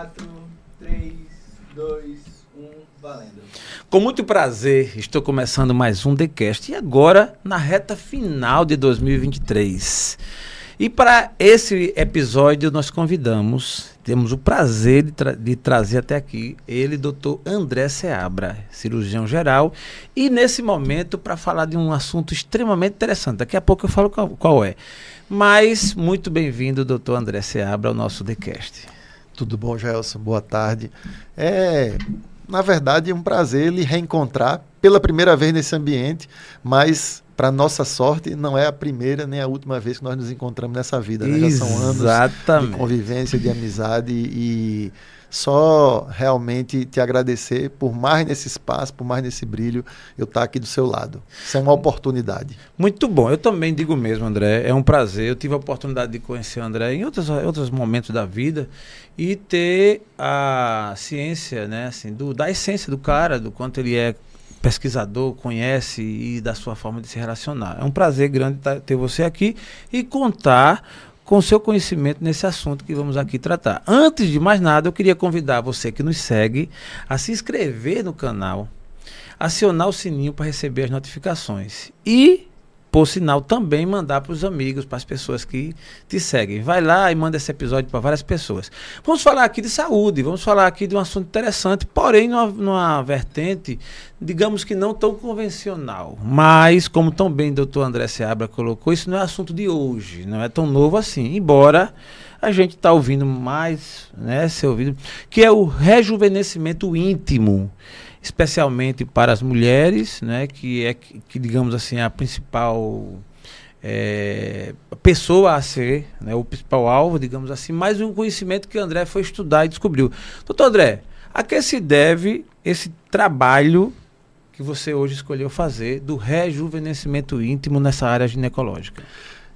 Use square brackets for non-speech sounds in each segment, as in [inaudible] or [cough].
4, 3, 2, 1, valendo. Com muito prazer, estou começando mais um TheCast e agora na reta final de 2023. E para esse episódio nós convidamos, temos o prazer de, tra de trazer até aqui ele, doutor André Seabra, cirurgião geral, e nesse momento para falar de um assunto extremamente interessante. Daqui a pouco eu falo qual, qual é. Mas muito bem-vindo, doutor André Seabra, ao nosso TheCast. Tudo bom, Gelson? Boa tarde. É, na verdade, é um prazer lhe reencontrar pela primeira vez nesse ambiente, mas para nossa sorte, não é a primeira nem a última vez que nós nos encontramos nessa vida. Né? Já são anos de convivência, de amizade e só realmente te agradecer por mais nesse espaço, por mais nesse brilho, eu estar aqui do seu lado. Isso é uma oportunidade. Muito bom. Eu também digo mesmo, André. É um prazer. Eu tive a oportunidade de conhecer o André em outros, outros momentos da vida e ter a ciência, né, assim, do, da essência do cara, do quanto ele é pesquisador, conhece e da sua forma de se relacionar. É um prazer grande ter você aqui e contar com seu conhecimento nesse assunto que vamos aqui tratar. Antes de mais nada, eu queria convidar você que nos segue a se inscrever no canal, acionar o sininho para receber as notificações e por sinal, também mandar para os amigos, para as pessoas que te seguem. Vai lá e manda esse episódio para várias pessoas. Vamos falar aqui de saúde, vamos falar aqui de um assunto interessante, porém numa, numa vertente, digamos que não tão convencional. Mas, como tão bem o doutor André Seabra colocou, isso não é assunto de hoje, não é tão novo assim. Embora a gente está ouvindo mais, né, ser ouvido, que é o rejuvenescimento íntimo especialmente para as mulheres, né, que é, que, digamos assim, a principal é, pessoa a ser, né, o principal alvo, digamos assim, mais um conhecimento que André foi estudar e descobriu. Doutor André, a que se deve esse trabalho que você hoje escolheu fazer do rejuvenescimento íntimo nessa área ginecológica?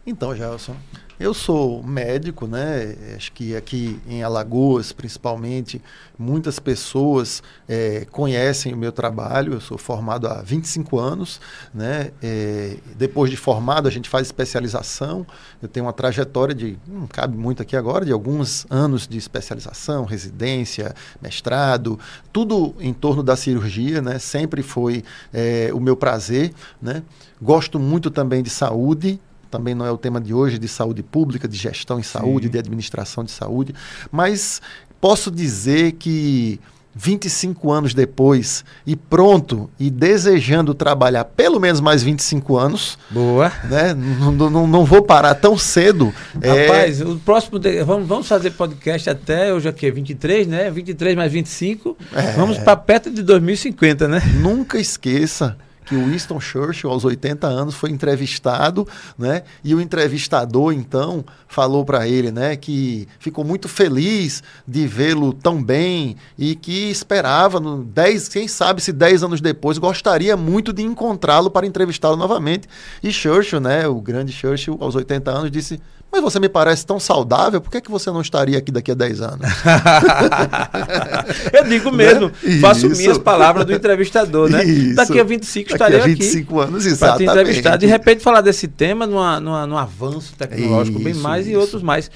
Então, Gelson, eu sou médico, né? Acho que aqui em Alagoas, principalmente, muitas pessoas é, conhecem o meu trabalho. Eu sou formado há 25 anos, né? É, depois de formado, a gente faz especialização. Eu tenho uma trajetória de, não cabe muito aqui agora, de alguns anos de especialização, residência, mestrado, tudo em torno da cirurgia, né? Sempre foi é, o meu prazer, né? Gosto muito também de saúde, também não é o tema de hoje, de saúde pública, de gestão em saúde, Sim. de administração de saúde, mas posso dizer que 25 anos depois e pronto e desejando trabalhar pelo menos mais 25 anos. Boa. Né? Não, não, não vou parar tão cedo. É Rapaz, é... o próximo. De... Vamos, vamos fazer podcast até hoje aqui, 23, né? 23 mais 25. É... Vamos para perto de 2050, né? Nunca esqueça que o Winston Churchill, aos 80 anos, foi entrevistado, né? E o entrevistador, então, falou para ele, né, que ficou muito feliz de vê-lo tão bem e que esperava, no 10, quem sabe se 10 anos depois, gostaria muito de encontrá-lo para entrevistá-lo novamente. E Churchill, né, o grande Churchill, aos 80 anos, disse: mas você me parece tão saudável, por que, é que você não estaria aqui daqui a 10 anos? [laughs] eu digo mesmo, né? faço minhas palavras do entrevistador, né? Isso. Daqui a 25 daqui estaria a 25 aqui anos, exatamente. Para te entrevistar. De repente falar desse tema num avanço tecnológico isso, bem mais e outros mais.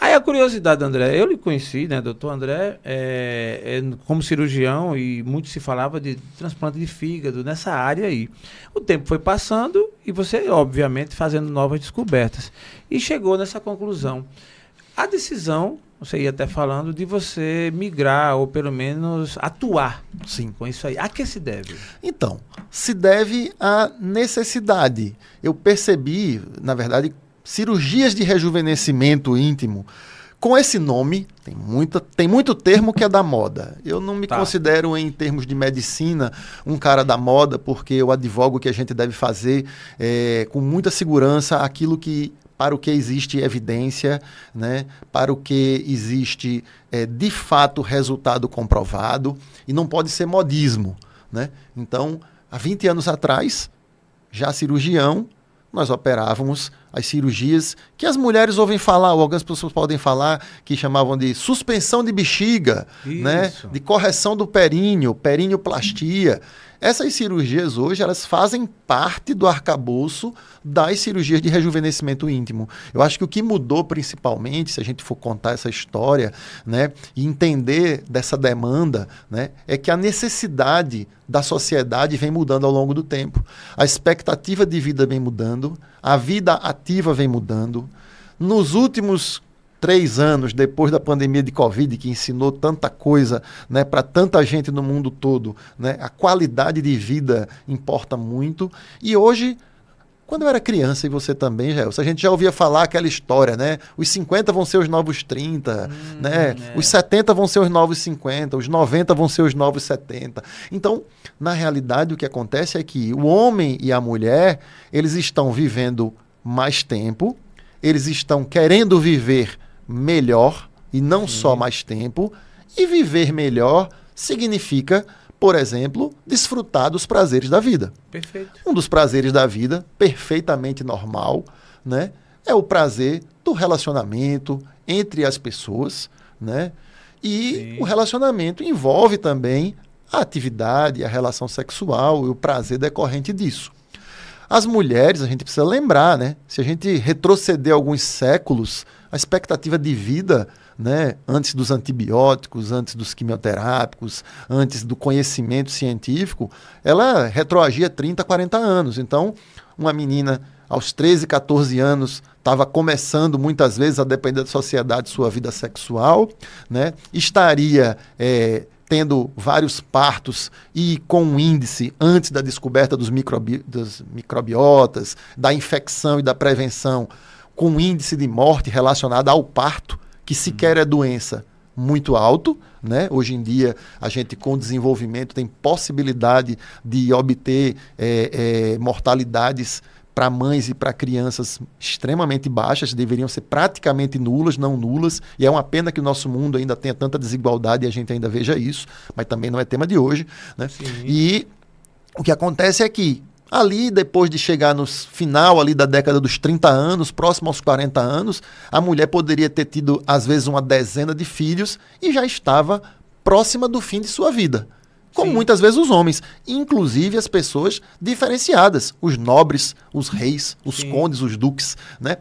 Aí a curiosidade, André, eu lhe conheci, né, doutor André, é, é, como cirurgião e muito se falava de transplante de fígado nessa área aí. O tempo foi passando e você, obviamente, fazendo novas descobertas. E chegou nessa conclusão. A decisão, você ia até falando, de você migrar ou pelo menos atuar sim com isso aí. A que se deve? Então, se deve à necessidade. Eu percebi, na verdade, cirurgias de rejuvenescimento íntimo. Com esse nome, tem, muita, tem muito termo que é da moda. Eu não me tá. considero, em termos de medicina, um cara da moda, porque eu advogo que a gente deve fazer é, com muita segurança aquilo que para o que existe evidência, né, para o que existe é, de fato resultado comprovado, e não pode ser modismo. Né? Então, há 20 anos atrás, já cirurgião, nós operávamos as cirurgias que as mulheres ouvem falar, ou algumas pessoas podem falar, que chamavam de suspensão de bexiga, né? de correção do períneo, períneo-plastia. Essas cirurgias hoje, elas fazem parte do arcabouço das cirurgias de rejuvenescimento íntimo. Eu acho que o que mudou principalmente, se a gente for contar essa história, né, e entender dessa demanda, né, é que a necessidade da sociedade vem mudando ao longo do tempo. A expectativa de vida vem mudando, a vida ativa vem mudando. Nos últimos três anos depois da pandemia de Covid, que ensinou tanta coisa né, para tanta gente no mundo todo, né, a qualidade de vida importa muito. E hoje. Quando eu era criança, e você também, Gelson, a gente já ouvia falar aquela história, né? Os 50 vão ser os novos 30, hum, né? É. Os 70 vão ser os novos 50, os 90 vão ser os novos 70. Então, na realidade, o que acontece é que o homem e a mulher, eles estão vivendo mais tempo, eles estão querendo viver melhor e não Sim. só mais tempo. E viver melhor significa, por exemplo, desfrutar dos prazeres da vida. Perfeito. Um dos prazeres da vida, perfeitamente normal, né, é o prazer do relacionamento entre as pessoas, né? E Sim. o relacionamento envolve também a atividade, a relação sexual e o prazer decorrente disso. As mulheres, a gente precisa lembrar, né? Se a gente retroceder alguns séculos, a expectativa de vida, né, antes dos antibióticos, antes dos quimioterápicos, antes do conhecimento científico, ela retroagia 30, 40 anos. Então, uma menina aos 13, 14 anos estava começando muitas vezes a depender da sociedade sua vida sexual, né? estaria é, tendo vários partos e com um índice antes da descoberta dos, microbi dos microbiotas, da infecção e da prevenção com um índice de morte relacionado ao parto, que sequer é doença, muito alto. Né? Hoje em dia, a gente, com desenvolvimento, tem possibilidade de obter é, é, mortalidades para mães e para crianças extremamente baixas, deveriam ser praticamente nulas, não nulas, e é uma pena que o nosso mundo ainda tenha tanta desigualdade e a gente ainda veja isso, mas também não é tema de hoje. Né? E o que acontece é que Ali, depois de chegar no final ali da década dos 30 anos, próximo aos 40 anos, a mulher poderia ter tido, às vezes, uma dezena de filhos e já estava próxima do fim de sua vida. Como Sim. muitas vezes os homens, inclusive as pessoas diferenciadas, os nobres, os reis, os Sim. condes, os duques, né?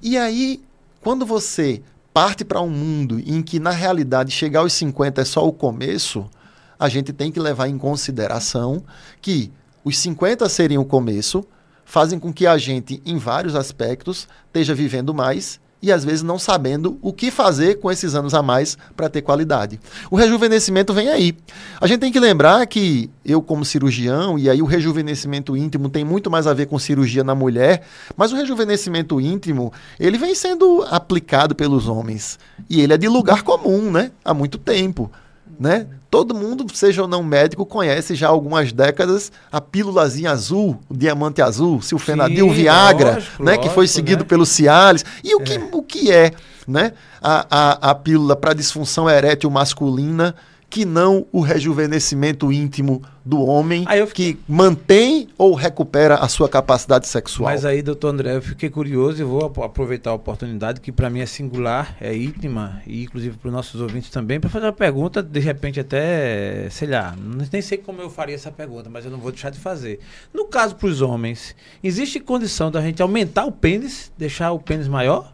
E aí, quando você parte para um mundo em que na realidade chegar aos 50 é só o começo, a gente tem que levar em consideração que os 50 serem o começo, fazem com que a gente, em vários aspectos, esteja vivendo mais e às vezes não sabendo o que fazer com esses anos a mais para ter qualidade. O rejuvenescimento vem aí. A gente tem que lembrar que eu, como cirurgião, e aí o rejuvenescimento íntimo tem muito mais a ver com cirurgia na mulher, mas o rejuvenescimento íntimo, ele vem sendo aplicado pelos homens. E ele é de lugar comum, né? Há muito tempo né? Todo mundo, seja ou não médico, conhece já há algumas décadas a pílulazinha azul, o diamante azul, silfenadil, Viagra, lógico, né? Lógico, que foi seguido né? pelo Cialis. E o, é. que, o que é né? a, a, a pílula para disfunção erétil masculina que não o rejuvenescimento íntimo do homem fiquei... que mantém ou recupera a sua capacidade sexual. Mas aí, doutor André, eu fiquei curioso e vou aproveitar a oportunidade que para mim é singular, é íntima e inclusive para os nossos ouvintes também, para fazer uma pergunta, de repente até, sei lá, nem sei como eu faria essa pergunta, mas eu não vou deixar de fazer. No caso para os homens, existe condição da gente aumentar o pênis, deixar o pênis maior?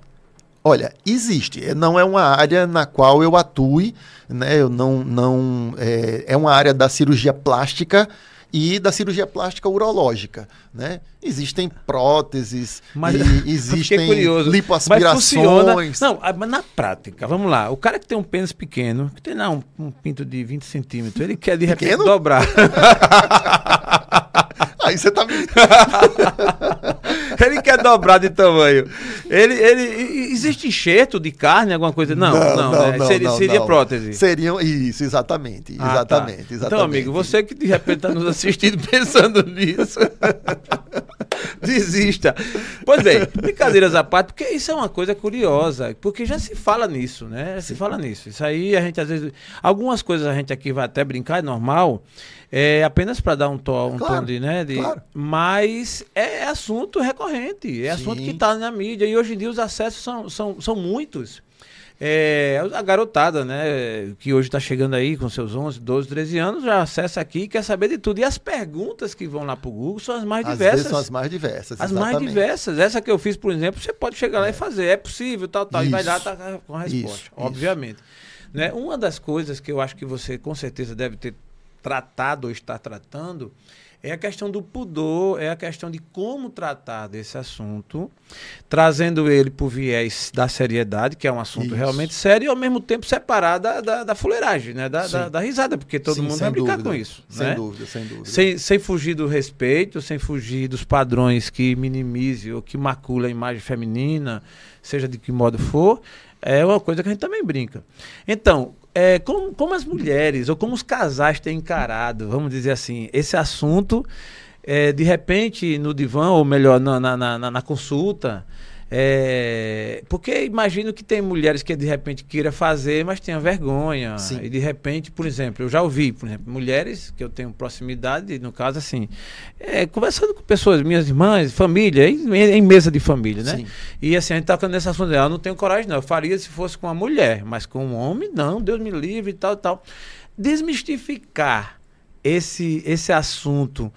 Olha, existe. Não é uma área na qual eu atue, né? Eu não, não é, é uma área da cirurgia plástica e da cirurgia plástica urológica, né? Existem próteses, mas, [laughs] existem curioso, lipoaspirações. Mas não, mas na prática, vamos lá. O cara que tem um pênis pequeno, que tem lá um, um pinto de 20 centímetros, ele quer de repente pequeno? dobrar. [laughs] Aí você tá me. [laughs] [laughs] ele quer dobrar de tamanho. Ele, ele, existe enxerto de carne, alguma coisa? Não, não, não, não, né? não seria, seria prótese. Seriam, isso, exatamente. Ah, exatamente, tá. exatamente. Então, amigo, você que de repente está nos assistindo [laughs] pensando nisso. [laughs] [laughs] Desista. Pois bem, brincadeiras à parte, porque isso é uma coisa curiosa, porque já se fala nisso, né? Já se fala nisso. Isso aí a gente às vezes. Algumas coisas a gente aqui vai até brincar, é normal. É apenas para dar um tom, um Claro, tom de, né? de- claro. Mas é assunto recorrente, é assunto Sim. que está na mídia e hoje em dia os acessos são, são, são muitos. É, a garotada, né, que hoje está chegando aí com seus 11, 12, 13 anos, já acessa aqui e quer saber de tudo. E as perguntas que vão lá para o Google são as mais Às diversas. são as mais diversas. As mais exatamente. diversas. Essa que eu fiz, por exemplo, você pode chegar lá e fazer. É possível, tal, tal. E vai Isso. lá tá com a resposta, Isso, obviamente. Né? Uma das coisas que eu acho que você com certeza deve ter tratado ou está tratando é a questão do pudor, é a questão de como tratar desse assunto, trazendo ele para o viés da seriedade, que é um assunto Isso. realmente sério, e ao mesmo tempo separar da, da, da fuleiragem, né? da, da, da risada, porque todo Sim, mundo vai brincar dúvida. com isso. Sem né? dúvida, sem dúvida. Sem, sem fugir do respeito, sem fugir dos padrões que minimize ou que macula a imagem feminina, seja de que modo for, é uma coisa que a gente também brinca. Então, é, como, como as mulheres ou como os casais têm encarado, vamos dizer assim, esse assunto, é, de repente no divã, ou melhor, na, na, na, na consulta, é, porque imagino que tem mulheres que de repente queira fazer, mas tenha vergonha. Sim. E de repente, por exemplo, eu já ouvi, por exemplo, mulheres que eu tenho proximidade, no caso assim, é, conversando com pessoas, minhas irmãs, família, em, em mesa de família, né? Sim. E assim, a gente tá tocando nesse assunto, eu não tenho coragem não, eu faria se fosse com uma mulher, mas com um homem não, Deus me livre e tal, tal. Desmistificar esse, esse assunto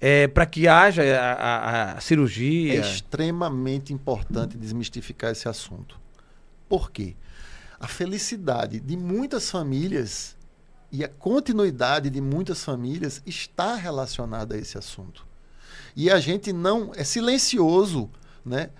é, para que haja a, a- a cirurgia. É extremamente importante desmistificar esse assunto. Por quê? A felicidade de muitas famílias e a continuidade de muitas famílias está relacionada a esse assunto. E a gente não é silencioso, né?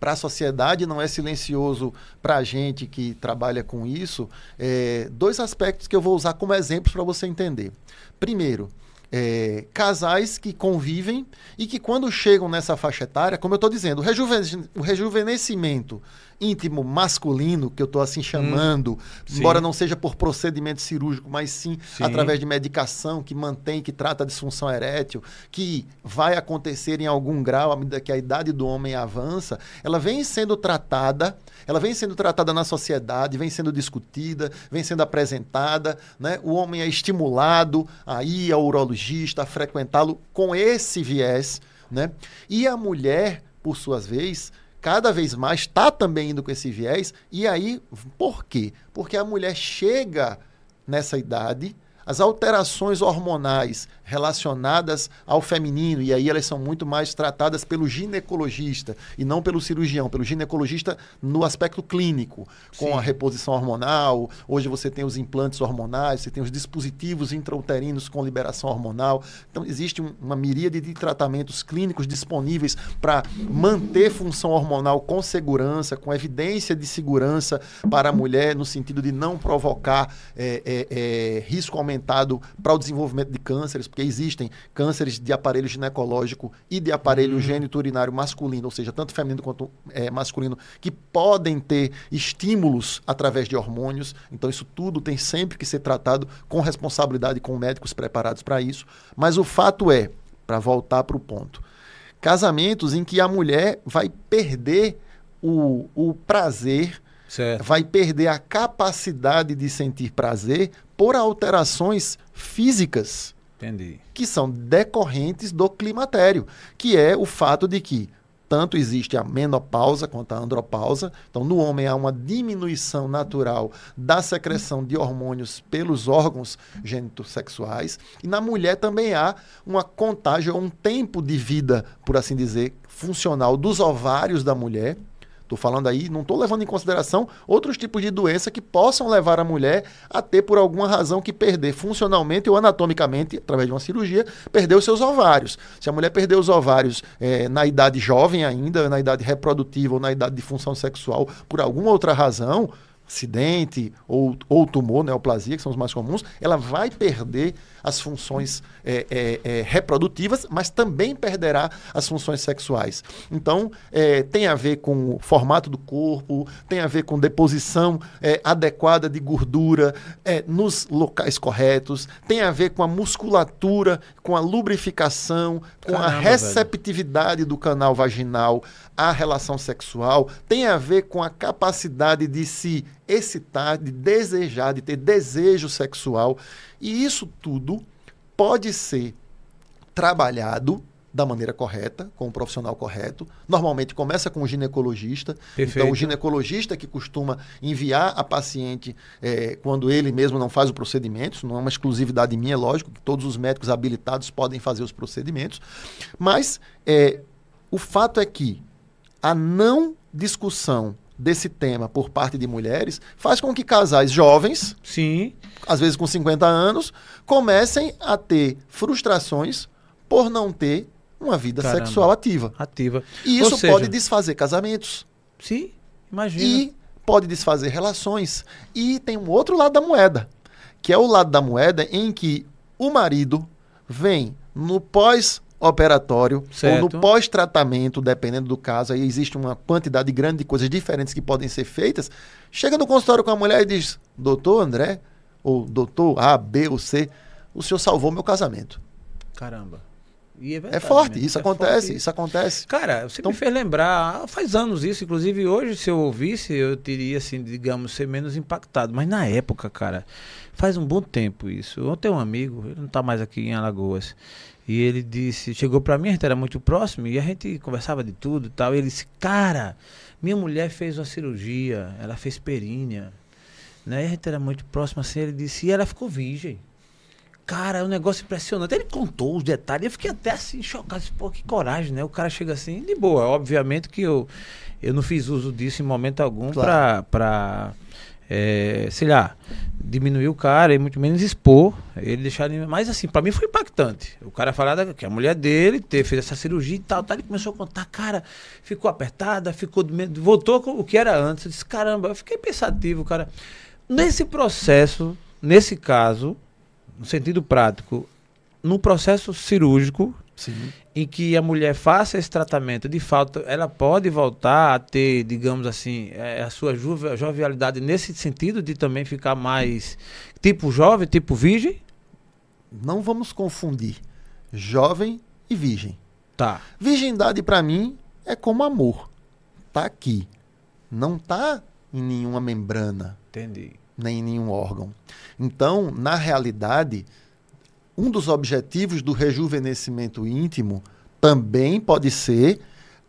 para a sociedade não é silencioso para a gente que trabalha com isso. É, dois aspectos que eu vou usar como exemplos para você entender. Primeiro, é, casais que convivem e que quando chegam nessa faixa etária, como eu estou dizendo, o, o rejuvenescimento íntimo masculino, que eu estou assim chamando, Sim. embora não seja por procedimento cirúrgico, mas sim, Sim. através de medicação que mantém, que trata a disfunção erétil, que vai acontecer em algum grau à medida que a idade do homem avança, ela vem sendo tratada, ela vem sendo tratada na sociedade, vem sendo discutida, vem sendo apresentada, né? O homem é estimulado a ir ao urologista, a frequentá-lo com esse viés, né? E a mulher, por suas vezes, cada vez mais está também indo com esse viés. E aí, por quê? Porque a mulher chega nessa idade, as alterações hormonais relacionadas ao feminino, e aí elas são muito mais tratadas pelo ginecologista e não pelo cirurgião, pelo ginecologista no aspecto clínico, com Sim. a reposição hormonal. Hoje você tem os implantes hormonais, você tem os dispositivos intrauterinos com liberação hormonal. Então, existe um- uma miríade de tratamentos clínicos disponíveis para manter função hormonal com segurança, com evidência de segurança para a mulher, no sentido de não provocar é, é, é, risco aumentado para o desenvolvimento de cânceres, porque existem cânceres de aparelho ginecológico e de aparelho gênito-urinário masculino, ou seja, tanto feminino quanto é, masculino, que podem ter estímulos através de hormônios. Então, isso tudo tem sempre que ser tratado com responsabilidade, com médicos preparados para isso. Mas o fato é, para voltar para o ponto, casamentos em que a mulher vai perder o, o prazer Certo. vai perder a capacidade de sentir prazer por alterações físicas Entendi. que são decorrentes do climatério, que é o fato de que tanto existe a menopausa quanto a andropausa. Então, no homem há uma diminuição natural da secreção de hormônios pelos órgãos genitossexuais. E na mulher também há uma contagem, um tempo de vida, por assim dizer, funcional dos ovários da mulher. Estou falando aí, não estou levando em consideração outros tipos de doença que possam levar a mulher a ter, por alguma razão, que perder funcionalmente ou anatomicamente, através de uma cirurgia, perder os seus ovários. Se a mulher perder os ovários eh, na idade jovem ainda, na idade reprodutiva ou na idade de função sexual, por alguma outra razão, acidente ou, ou tumor, neoplasia, que são os mais comuns, ela vai perder as funções é, é, é, reprodutivas, mas também perderá as funções sexuais. Então, é, tem a ver com o formato do corpo, tem a ver com deposição é, adequada de gordura é, nos locais corretos, tem a ver com a musculatura, com a lubrificação, com Caramba, a receptividade velho. do canal vaginal à relação sexual, tem a ver com a capacidade de se excitar, de desejar, de ter desejo sexual. E isso tudo pode ser trabalhado da maneira correta, com o profissional correto. Normalmente começa com o ginecologista. Perfeito. Então, o ginecologista que costuma enviar a paciente é, quando ele mesmo não faz o procedimento, isso não é uma exclusividade minha, é lógico, que todos os médicos habilitados podem fazer os procedimentos. Mas é, o fato é que a não discussão desse tema por parte de mulheres faz com que casais jovens, sim, às vezes com 50 anos, comecem a ter frustrações por não ter uma vida Caramba. sexual ativa. Ativa. E isso seja... pode desfazer casamentos. Sim, imagina. E pode desfazer relações. E tem um outro lado da moeda, que é o lado da moeda em que o marido vem no pós operatório certo. ou no pós-tratamento, dependendo do caso, aí existe uma quantidade grande de coisas diferentes que podem ser feitas. Chega no consultório com a mulher e diz: Doutor André, ou doutor A, B ou C, o senhor salvou meu casamento. Caramba. É, é, forte, isso é acontece, forte. isso acontece. Cara, você então, me fez lembrar, faz anos isso, inclusive hoje, se eu ouvisse, eu teria, assim, digamos, ser menos impactado. Mas na época, cara, faz um bom tempo isso. Eu tenho um amigo, ele não está mais aqui em Alagoas. E ele disse, chegou para mim, a gente era muito próximo e a gente conversava de tudo e tal. E ele disse, cara, minha mulher fez uma cirurgia, ela fez perínea. Né? E a gente era muito próximo assim, ele disse, e ela ficou virgem. Cara, é um negócio impressionante. Ele contou os detalhes, eu fiquei até assim chocado. Pô, que coragem, né? O cara chega assim, de boa. Obviamente que eu, eu não fiz uso disso em momento algum claro. para é, sei lá, diminuir o cara e muito menos expor ele deixar ele, mas assim. Para mim foi impactante. O cara falar que a mulher dele ter, fez essa cirurgia e tal, tal ele começou a contar cara ficou apertada ficou voltou com o que era antes. Eu disse caramba eu fiquei pensativo cara. Nesse processo nesse caso no sentido prático no processo cirúrgico Sim. em que a mulher faça esse tratamento, de fato, ela pode voltar a ter, digamos assim, é, a sua jovialidade nesse sentido de também ficar mais tipo jovem, tipo virgem? Não vamos confundir jovem e virgem. Tá. Virgindade para mim é como amor. Tá aqui. Não tá em nenhuma membrana. Entendi. Nem em nenhum órgão. Então, na realidade, um dos objetivos do rejuvenescimento íntimo também pode ser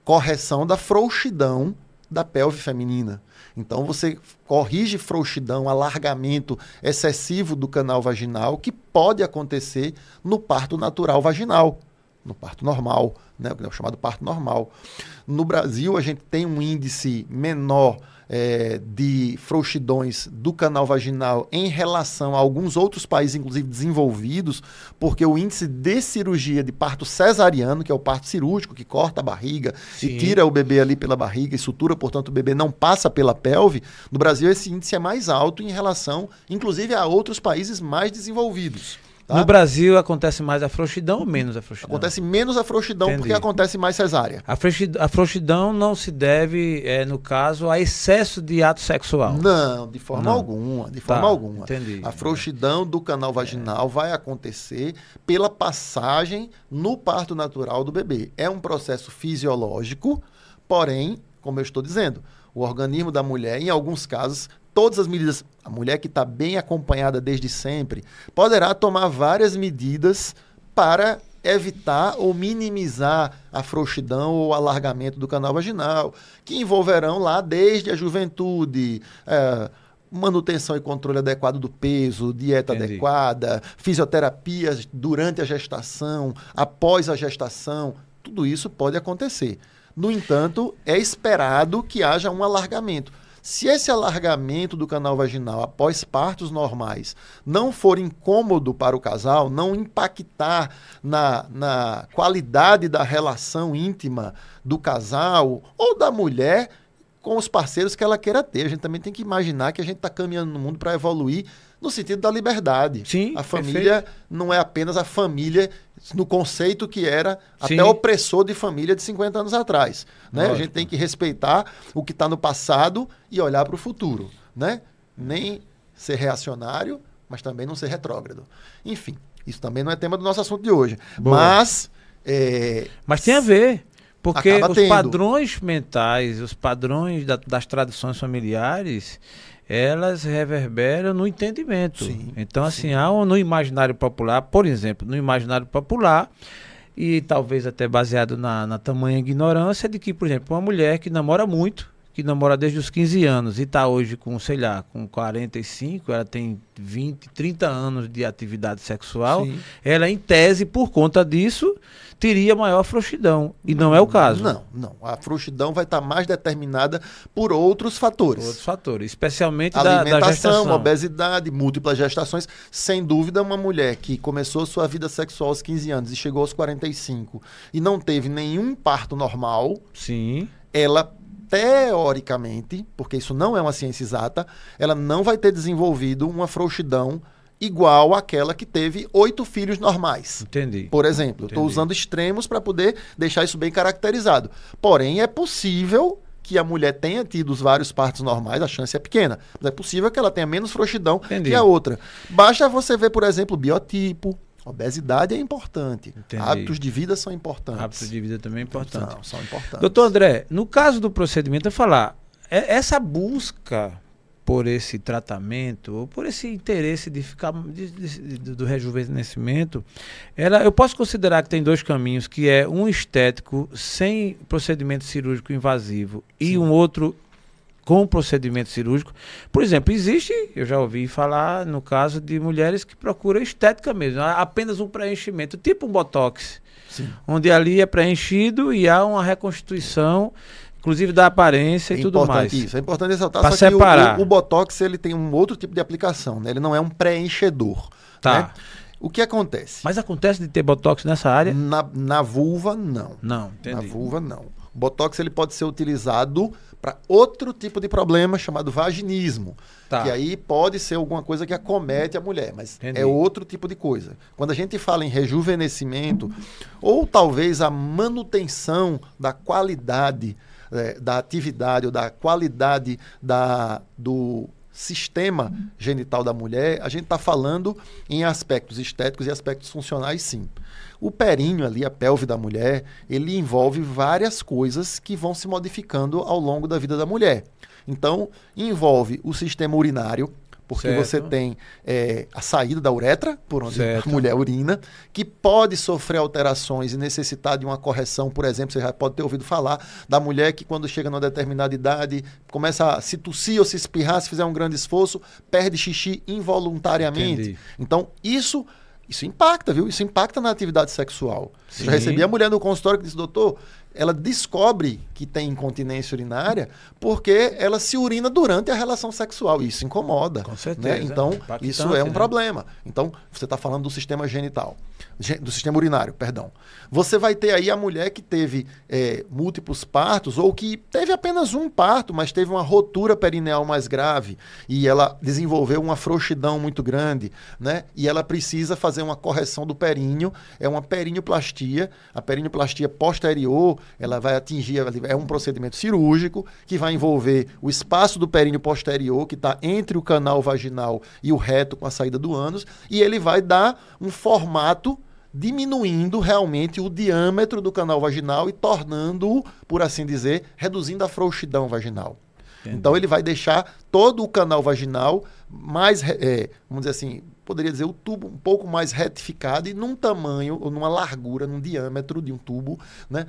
correção da frouxidão da pelve feminina. Então você corrige frouxidão, alargamento excessivo do canal vaginal que pode acontecer no parto natural vaginal, no parto normal, né, o chamado parto normal. No Brasil a gente tem um índice menor é, de frouxidões do canal vaginal em relação a alguns outros países, inclusive desenvolvidos, porque o índice de cirurgia de parto cesariano, que é o parto cirúrgico, que corta a barriga Sim. e tira o bebê ali pela barriga e sutura, portanto, o bebê não passa pela pelve, no Brasil esse índice é mais alto em relação, inclusive, a outros países mais desenvolvidos. Tá? No Brasil acontece mais a frouxidão ou menos a frouxidão? Acontece menos a frouxidão Entendi. porque acontece mais cesárea. A frouxidão, a frouxidão não se deve, é, no caso, a excesso de ato sexual. Não, de forma não. alguma. De forma tá, alguma. Entendi. A frouxidão do canal vaginal é. vai acontecer pela passagem no parto natural do bebê. É um processo fisiológico, porém, como eu estou dizendo, o organismo da mulher, em alguns casos, todas as medidas. A mulher que está bem acompanhada desde sempre poderá tomar várias medidas para evitar ou minimizar a frouxidão ou alargamento do canal vaginal, que envolverão lá desde a juventude. É, manutenção e controle adequado do peso, dieta Entendi. adequada, fisioterapia durante a gestação, após a gestação, tudo isso pode acontecer. No entanto, é esperado que haja um alargamento. Se esse alargamento do canal vaginal após partos normais não for incômodo para o casal, não impactar na, na qualidade da relação íntima do casal ou da mulher, com os parceiros que ela queira ter. A gente também tem que imaginar que a gente está caminhando no mundo para evoluir no sentido da liberdade. Sim, a família perfeito. não é apenas a família no conceito que era Sim. até opressor de família de 50 anos atrás. Né? A gente tem que respeitar o que está no passado e olhar para o futuro. Né? Nem ser reacionário, mas também não ser retrógrado. Enfim, isso também não é tema do nosso assunto de hoje. Boa. Mas. é, Mas tem a ver. Porque Acaba os tendo. padrões mentais, os padrões da- das tradições familiares, elas reverberam no entendimento. Sim, então, assim, há um, no imaginário popular, por exemplo, no imaginário popular, e talvez até baseado na, na tamanha ignorância, de que, por exemplo, uma mulher que namora muito, que namora desde os 15 anos e está hoje com, sei lá, com 45, ela tem 20, 30 anos de atividade sexual, Sim. ela, em tese, por conta disso, teria maior frouxidão. E não é o caso. Não, não. A frouxidão vai estar mais determinada por outros fatores. Outros fatores, especialmente da, da Alimentação, gestação. obesidade, múltiplas gestações. Sem dúvida, uma mulher que começou sua vida sexual aos 15 anos e chegou aos 45 e não teve nenhum parto normal, Sim, ela teoricamente, porque isso não é uma ciência exata, ela não vai ter desenvolvido uma frouxidão igual àquela que teve oito filhos normais. entendi. Por exemplo, eu estou usando extremos para poder deixar isso bem caracterizado. Porém, é possível que a mulher tenha tido os vários partos normais, a chance é pequena. Mas é possível que ela tenha menos frouxidão Entendi. que a outra. Basta você ver, por exemplo, o biotipo. Obesidade é importante. Entendi. Hábitos de vida são importantes. Hábitos de vida também é importante. São, são importantes. Doutor André, no caso do procedimento, eu falar, é- essa busca por esse tratamento, ou por esse interesse de ficar de- de- de- do rejuvenescimento, ela, eu posso considerar que tem dois caminhos, que é um estético sem procedimento cirúrgico invasivo e um outro com procedimento cirúrgico. Por exemplo, existe, eu já ouvi falar no caso de mulheres que procuram estética mesmo, apenas um preenchimento, tipo um botox Sim. onde ali é preenchido e há uma reconstituição, inclusive da aparência É e tudo mais. isso. É importante ressaltar Pra só que o- separar. o, o Botox ele tem um outro tipo de aplicação. Né? Ele não é um preenchedor. Tá. né? O que acontece? Mas acontece de ter botox nessa área? Na, na vulva, não. Não, Na entendi. vulva, não. O Botox ele pode ser utilizado para outro tipo de problema chamado vaginismo. Tá. Que aí pode ser alguma coisa que acomete a mulher, mas Entendi. é outro tipo de coisa. Quando a gente fala em rejuvenescimento, ou talvez a manutenção da qualidade eh, da atividade ou da qualidade da, do sistema genital da mulher, a gente está falando em aspectos estéticos e aspectos funcionais, sim. O períneo ali, a pelve da mulher, ele envolve várias coisas que vão se modificando ao longo da vida da mulher. Então, envolve o sistema urinário, porque Certo. você tem eh, a saída da uretra, por onde Certo. a mulher urina, que pode sofrer alterações e necessitar de uma correção. Por exemplo, você já pode ter ouvido falar da mulher que, quando chega numa determinada idade, começa a se tossir ou se espirrar, se fizer um grande esforço, perde xixi involuntariamente. Entendi. Então, isso. Isso impacta, viu? Isso impacta na atividade sexual. Eu já Sim. recebi a mulher no consultório que disse, doutor, ela descobre que tem incontinência urinária porque ela se urina durante a relação sexual. Isso incomoda. Com certeza, né? Então, impactante, isso é um né? problema. Então, você está falando do sistema genital, ge- do sistema urinário, perdão. Você vai ter aí a mulher que teve eh, múltiplos partos ou que teve apenas um parto, mas teve uma rotura perineal mais grave e ela desenvolveu uma frouxidão muito grande, né? E ela precisa fazer uma correção do períneo, é uma perineoplastia. A perineoplastia posterior, ela vai atingir, é um procedimento cirúrgico que vai envolver o espaço do períneo posterior, que está entre o canal vaginal e o reto com a saída do ânus, e ele vai dar um formato diminuindo realmente o diâmetro do canal vaginal e tornando-o, por assim dizer, reduzindo a frouxidão vaginal. Entendi. Então ele vai deixar todo o canal vaginal mais, é, vamos dizer assim, poderia dizer o tubo um pouco mais retificado e num tamanho ou numa largura, num diâmetro de um tubo, né,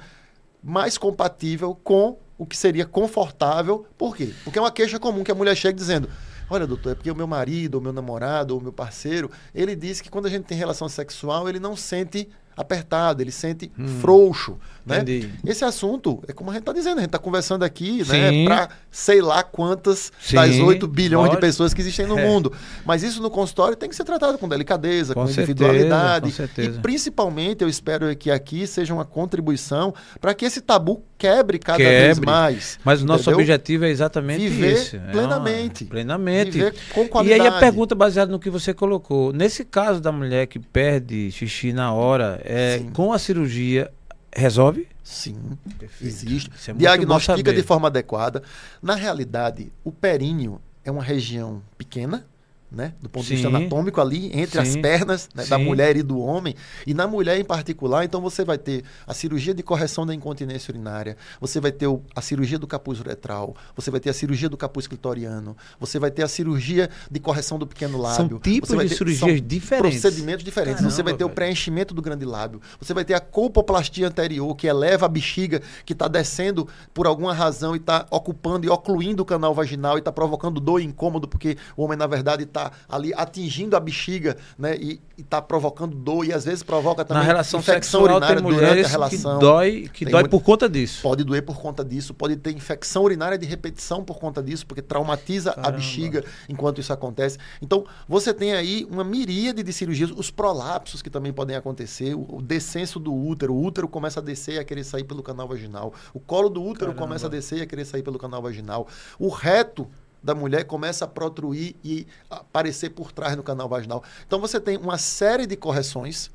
mais compatível com o que seria confortável. Por quê? Porque é uma queixa comum que a mulher chega dizendo: Olha, doutor, é porque o meu marido, ou meu namorado, ou meu parceiro, ele diz que quando a gente tem relação sexual, ele não sente apertado, ele sente Hum. frouxo. Né? Esse assunto é como a gente está dizendo, a gente está conversando aqui né, para sei lá quantas Sim, das 8 bilhões lógico. de pessoas que existem no É. mundo. Mas isso no consultório tem que ser tratado com delicadeza, com, Com certeza, individualidade. com certeza. E principalmente eu espero que aqui seja uma contribuição para que esse tabu quebre cada Quebre. vez mais. Mas o nosso entendeu? objetivo é exatamente Viver esse. é uma- plenamente. plenamente. Viver com E qualidade. aí a pergunta baseada no que você colocou. Nesse caso da mulher que perde xixi na hora, é, Sim. com a cirurgia resolve? Sim, Perfeito. existe. É Diagnostica de forma adequada. Na realidade, o períneo é uma região pequena, né? Do ponto de vista Sim. anatômico ali, entre as Sim. pernas né, da Sim. mulher e do homem. E na mulher em particular, então você vai ter a cirurgia de correção da incontinência urinária, você vai ter o- a cirurgia do capuz uretral, você vai ter a cirurgia do capuz clitoriano, você vai ter a cirurgia de correção do pequeno lábio. São tipos você vai de ter- cirurgias são diferentes. Procedimentos diferentes. Caramba, você vai ter o velho. preenchimento do grande lábio. Você vai ter a colpoplastia anterior, que eleva a bexiga, que está descendo por alguma razão e está ocupando e ocluindo o canal vaginal e está provocando dor e incômodo, porque o homem, na verdade, está ali atingindo a bexiga né, e está provocando dor e às vezes provoca também Na relação infecção sexual urinária tem durante a relação. que dói, que Tem dói por conta disso. Pode doer por conta disso, pode ter infecção urinária de repetição por conta disso, porque traumatiza a Caramba. bexiga enquanto isso acontece. Então, você tem aí uma miríade de cirurgias, os prolapsos que também podem acontecer, o, o descenso do útero, o útero começa a descer e a querer sair pelo canal vaginal, o colo do útero Caramba. começa a descer e a querer sair pelo canal vaginal, o reto da mulher começa a protruir e aparecer por trás no canal vaginal. Então, você tem uma série de correções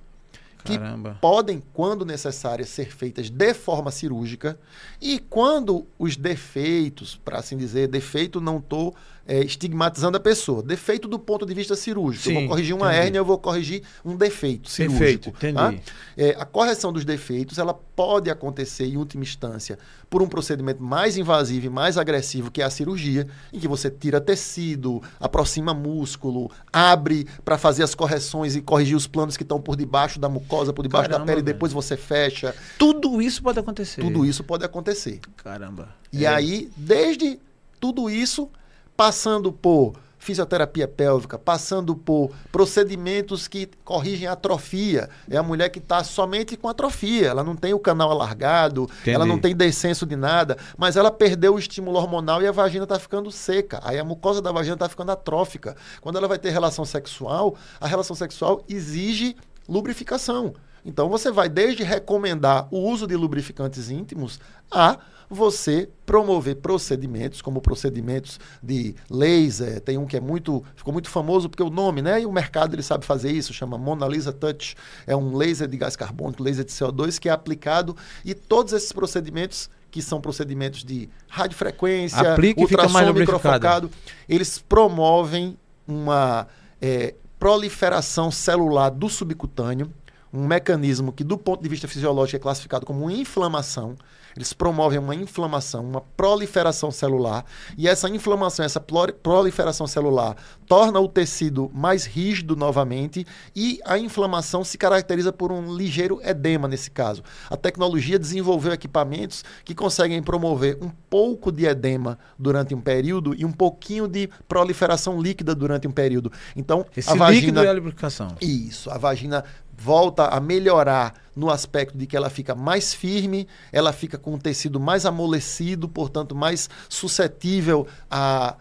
que Caramba. podem, quando necessárias, ser feitas de forma cirúrgica. E quando os defeitos, para assim dizer, defeito não estou estigmatizando a pessoa, defeito do ponto de vista cirúrgico. eu Sim, vou corrigir uma entendi. hérnia, eu vou corrigir um defeito cirúrgico. Perfeito, entendi. tá? É, a correção dos defeitos ela pode acontecer em última instância por um procedimento mais invasivo e mais agressivo que é a cirurgia, em que você tira tecido, aproxima músculo, abre para fazer as correções e corrigir os planos que estão por debaixo da mucosa, por debaixo Caramba, da pele, e depois você fecha. Tudo isso pode acontecer. Tudo isso pode acontecer. Caramba. E É. aí, desde tudo isso, passando por fisioterapia pélvica, passando por procedimentos que corrigem a atrofia. É a mulher que está somente com atrofia, ela não tem o canal alargado, Entendi. ela não tem descenso de nada, mas ela perdeu o estímulo hormonal e a vagina está ficando seca. Aí a mucosa da vagina está ficando atrófica. Quando ela vai ter relação sexual, a relação sexual exige lubrificação. Então você vai desde recomendar o uso de lubrificantes íntimos a você promover procedimentos, como procedimentos de laser, tem um que é muito, ficou muito famoso porque o nome, né? E o mercado ele sabe fazer isso, chama Mona Lisa Touch, é um laser de gás carbônico, laser de CO2 que é aplicado e todos esses procedimentos que são procedimentos de radiofrequência, e fica ultrassom microfocado, eles promovem uma é, proliferação celular do subcutâneo, um mecanismo que, do ponto de vista fisiológico, é classificado como inflamação. Eles promovem uma inflamação, uma proliferação celular, e essa inflamação, essa proliferação celular, torna o tecido mais rígido novamente, e a inflamação se caracteriza por um ligeiro edema nesse caso. A tecnologia desenvolveu equipamentos que conseguem promover um pouco de edema durante um período e um pouquinho de proliferação líquida durante um período. Então, Esse a líquido vagina é a lubrificação. isso, a vagina volta a melhorar no aspecto de que ela fica mais firme, ela fica com um tecido mais amolecido, portanto mais suscetível a,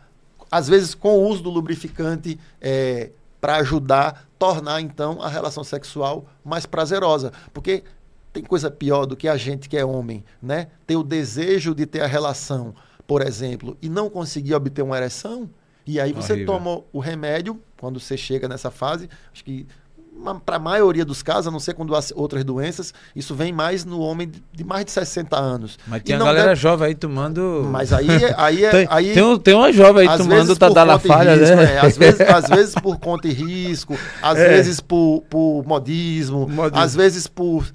às vezes com o uso do lubrificante para ajudar, tornar então a relação sexual mais prazerosa, porque tem coisa pior do que a gente que é homem, né? Ter o desejo de ter a relação, por exemplo, e não conseguir obter uma ereção, e aí você Horrível. toma o remédio quando você chega nessa fase, acho que para a maioria dos casos, a não ser quando há outras doenças, isso vem mais no homem de- mais de 60 anos. Mas E tem a não galera deve- jovem aí tomando. Mas aí, é- aí, é- tem, aí tem, um- tem uma jovem aí tomando vezes o Tadala por conta e Falha, risco, né? é. às, vezes, [laughs] às vezes por conta e risco, às É. vezes por, por modismo, Modismo. às vezes por,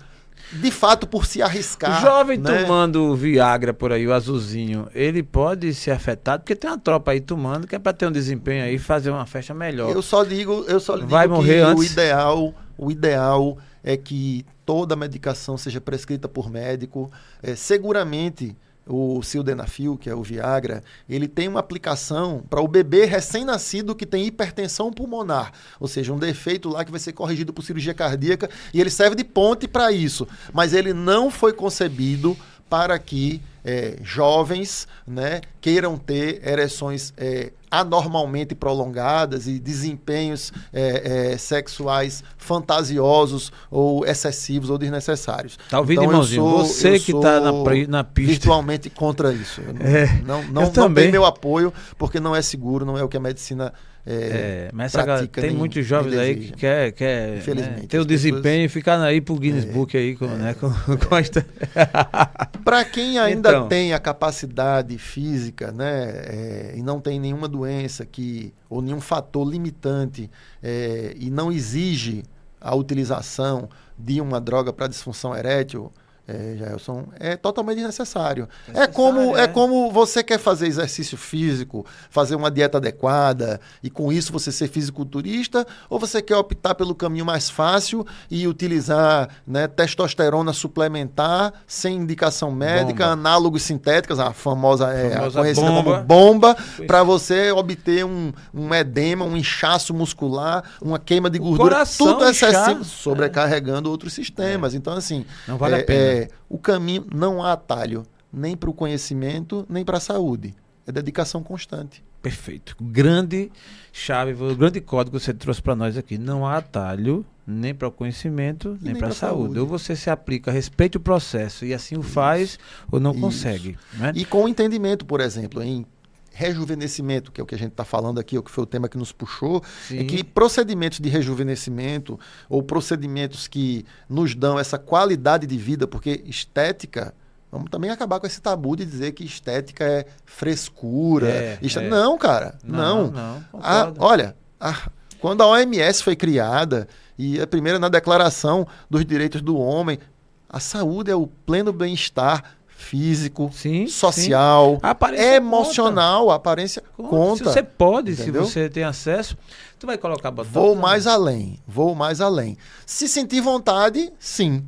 de fato, por se O arriscar. jovem né? tomando Viagra por aí, o azulzinho, ele pode ser afetado, porque tem uma tropa aí tomando que é pra ter um desempenho aí e fazer uma festa melhor. Eu só digo, eu só digo Vai que morrer o antes? ideal, o ideal é que toda medicação seja prescrita por médico. É, seguramente o sildenafil, que é o Viagra, ele tem uma aplicação para o bebê recém-nascido que tem hipertensão pulmonar, ou seja, um defeito lá que vai ser corrigido por cirurgia cardíaca e ele serve de ponte para isso, mas ele não foi concebido para que é, jovens né, queiram ter ereções é, anormalmente prolongadas e desempenhos é, é sexuais fantasiosos ou excessivos ou desnecessários. Tá ouvindo, então, irmãozinho? Sou, você que está na, na pista. Virtualmente contra isso. Eu não, é, não, não, não, não tem meu apoio, porque não é seguro, não é o que a medicina é, é, mas essa, tem muitos jovens aí que quer, quer né, ter o desempenho e ficar aí pro Guinness é, Book aí com, é, né, [laughs] com, com [laughs] Para quem ainda então, tem a capacidade física, né, é, e não tem nenhuma doença que ou nenhum fator limitante é, e não exige a utilização de uma droga para disfunção erétil, é, Jailson, é totalmente desnecessário. É como, é. é como você quer fazer exercício físico, fazer uma dieta adequada e com isso você ser fisiculturista, ou você quer optar pelo caminho mais fácil e utilizar né, testosterona suplementar sem indicação médica, bomba. análogos sintéticos, a famosa, é, famosa conhecida bomba. como bomba, para você obter um, um edema, um inchaço muscular, uma queima de gordura, tudo excessivo, sobrecarregando outros sistemas. É. Então, assim. Não vale a pena o caminho não há atalho nem para o conhecimento nem para a saúde. É dedicação constante. Perfeito. Grande chave, grande código que você trouxe para nós aqui. Não há atalho nem para o conhecimento, nem, nem para a saúde. saúde. Ou você se aplica, respeite o processo e assim o Isso. faz, ou não Isso. consegue. Né? E com entendimento, por exemplo, em rejuvenescimento, que é o que a gente está falando aqui, o que foi o tema que nos puxou, é Sim. é que procedimentos de rejuvenescimento ou procedimentos que nos dão essa qualidade de vida, porque estética Vamos também acabar com esse tabu de dizer que estética é frescura. É, é. Não, cara. Não. não. não a, olha, a, quando a OMS foi criada, e a primeira na Declaração dos Direitos do Homem, a saúde é o pleno bem-estar físico, sim, social, sim. emocional, conta. aparência conta. conta. Se você pode, entendeu? se você tem acesso, tu vai colocar botox. Vou mais além, vou mais além. Se sentir vontade, sim.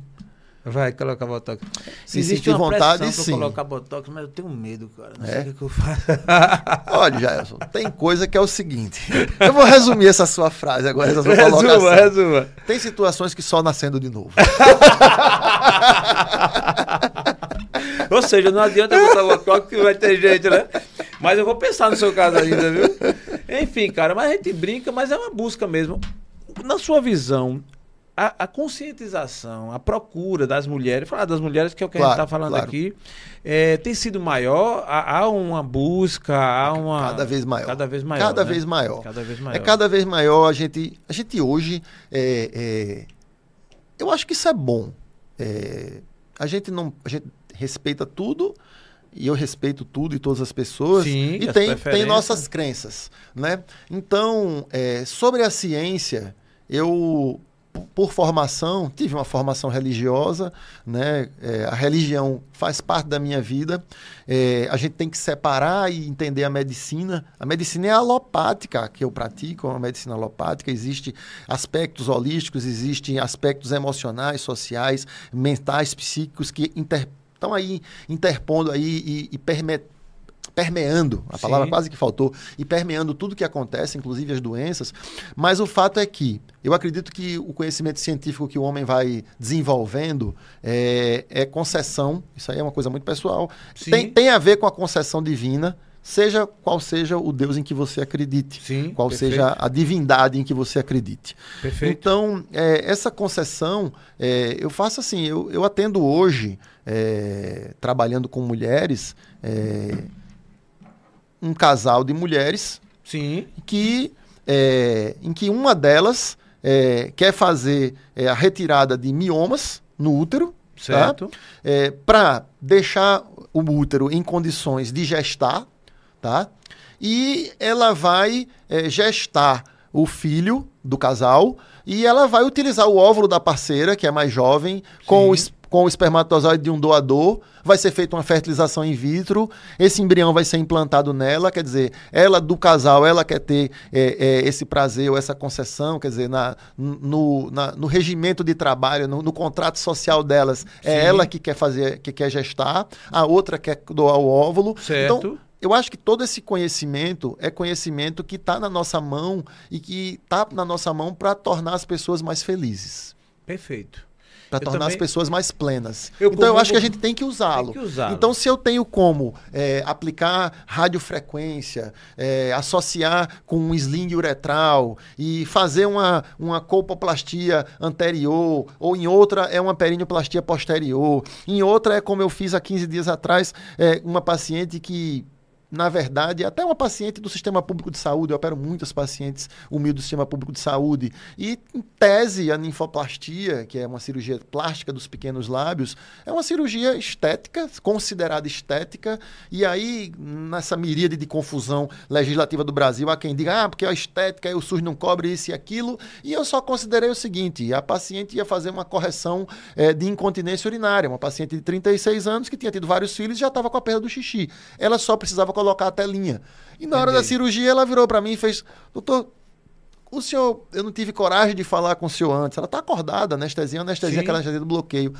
Vai colocar botox. Se Existe sentir vontade, sim. colocar botox, mas eu tenho medo, cara. Não é? sei o que eu faço. [laughs] Olha, Jailson, tem coisa que é o seguinte. [laughs] Eu vou resumir essa sua frase agora, essa sua resuma, colocação. Resuma. Tem situações que só nascendo de novo. [laughs] Ou seja, não adianta botar botox que vai ter gente, né? Mas eu vou pensar no seu caso ainda, viu? Enfim, cara, mas a gente brinca, mas é uma busca mesmo. Na sua visão, a, a, conscientização, a procura das mulheres, falar das mulheres, que é o que claro, a gente está falando claro. aqui, é, tem sido maior? Há, há, uma busca, há uma. Cada vez maior. Cada vez maior. Cada, né? vez, maior. cada vez maior. É cada vez maior. A gente, a gente hoje. É, é, eu acho que isso é bom. É, a gente não. A gente respeita tudo e eu respeito tudo e todas as pessoas Sim, e tem, tem nossas crenças, né? Então, é, sobre a ciência, eu por formação, tive uma formação religiosa, né? É, a religião faz parte da minha vida. É, a gente tem que separar e entender a medicina. A medicina é alopática que eu pratico, é uma medicina alopática. Existem aspectos holísticos, existem aspectos emocionais, sociais, mentais, psíquicos que inter, estão aí interpondo aí e, e permeando, a Sim. palavra quase que faltou, e permeando tudo que acontece, inclusive as doenças. Mas o fato é que eu acredito que o conhecimento científico que o homem vai desenvolvendo é, é concessão, isso aí é uma coisa muito pessoal, tem, tem a ver com a concessão divina, seja qual seja o Deus em que você acredite, Sim, qual perfeito. seja a divindade em que você acredite. Perfeito. Então, é, essa concessão, é, eu faço assim, eu, eu atendo hoje, é, trabalhando com mulheres, é, um casal de mulheres Sim. que é, em que uma delas é, quer fazer a retirada de miomas no útero, tá? certo? Tá? Para deixar o útero em condições de gestar, tá? E ela vai é, gestar o filho do casal e ela vai utilizar o óvulo da parceira, que é mais jovem, com, o, com o espermatozoide de um doador, vai ser feita uma fertilização in vitro, esse embrião vai ser implantado nela, quer dizer, ela do casal, ela quer ter é, é, esse prazer ou essa concessão, quer dizer, na, no, na, no regimento de trabalho, no, no contrato social delas, é Sim. ela que quer fazer, que quer gestar, a outra quer doar o óvulo. Certo. Então, eu acho que todo esse conhecimento é conhecimento que está na nossa mão e que está na nossa mão para tornar as pessoas mais felizes, Perfeito. para tornar as também- pessoas mais plenas. Eu então eu acho que a gente tem que usá-lo. Usá-lo. Então se eu tenho como é, aplicar radiofrequência, é, associar com um sling uretral e fazer uma, uma colpoplastia anterior, ou em outra é uma perineoplastia posterior, em outra é como eu fiz há 15 dias atrás, é, uma paciente que na verdade, até uma paciente do sistema público de saúde, eu opero muitos pacientes humildes do sistema público de saúde, e em tese a ninfoplastia, que é uma cirurgia plástica dos pequenos lábios, é uma cirurgia estética, considerada estética, e aí nessa miríade de confusão legislativa do Brasil, há quem diga, ah, porque a estética o SUS não cobre isso e aquilo, e eu só considerei o seguinte, a paciente ia fazer uma correção eh, de incontinência urinária, uma paciente de 36 anos que tinha tido vários filhos e já estava com a perda do xixi. Ela só precisava colocar a telinha. E na hora da Entendi. cirurgia ela virou para mim e fez, doutor, o senhor, eu não tive coragem de falar com o senhor antes. Ela está acordada, anestesia, anestesia, Sim. aquela anestesia do bloqueio.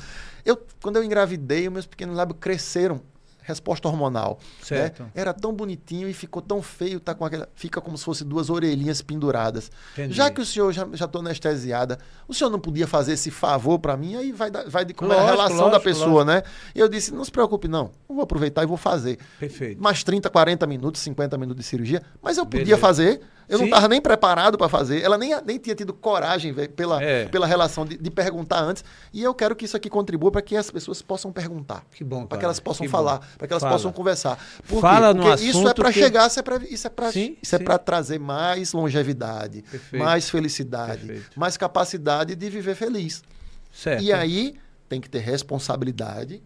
Eu, quando eu engravidei, os meus pequenos lábios cresceram. Resposta hormonal. Certo. né? Era tão bonitinho e ficou tão feio, tá com aquela. Fica como se fosse duas orelhinhas penduradas. Entendi. Já que o senhor já já estou anestesiada, o senhor não podia fazer esse favor para mim? Aí vai, vai de como é a Lógico, relação da lógico, pessoa, né? E eu disse: não se preocupe, não. Eu vou aproveitar e vou fazer Perfeito. mais 30, 40 minutos, 50 minutos de cirurgia, mas eu podia Beleza. fazer. Eu não Sim. estava nem preparado para fazer. Ela nem, nem tinha tido coragem pela, É. pela relação de, de perguntar antes. E eu quero que isso aqui contribua para que as pessoas possam perguntar. Que bom, Para que elas possam Que falar, para que elas Fala. possam conversar. Por? Fala Porque isso é para que- chegar, isso é para isso é para Sim, isso é sim. trazer mais longevidade, Perfeito. mais felicidade, Perfeito. mais capacidade de viver feliz. Certo. E aí tem que ter responsabilidade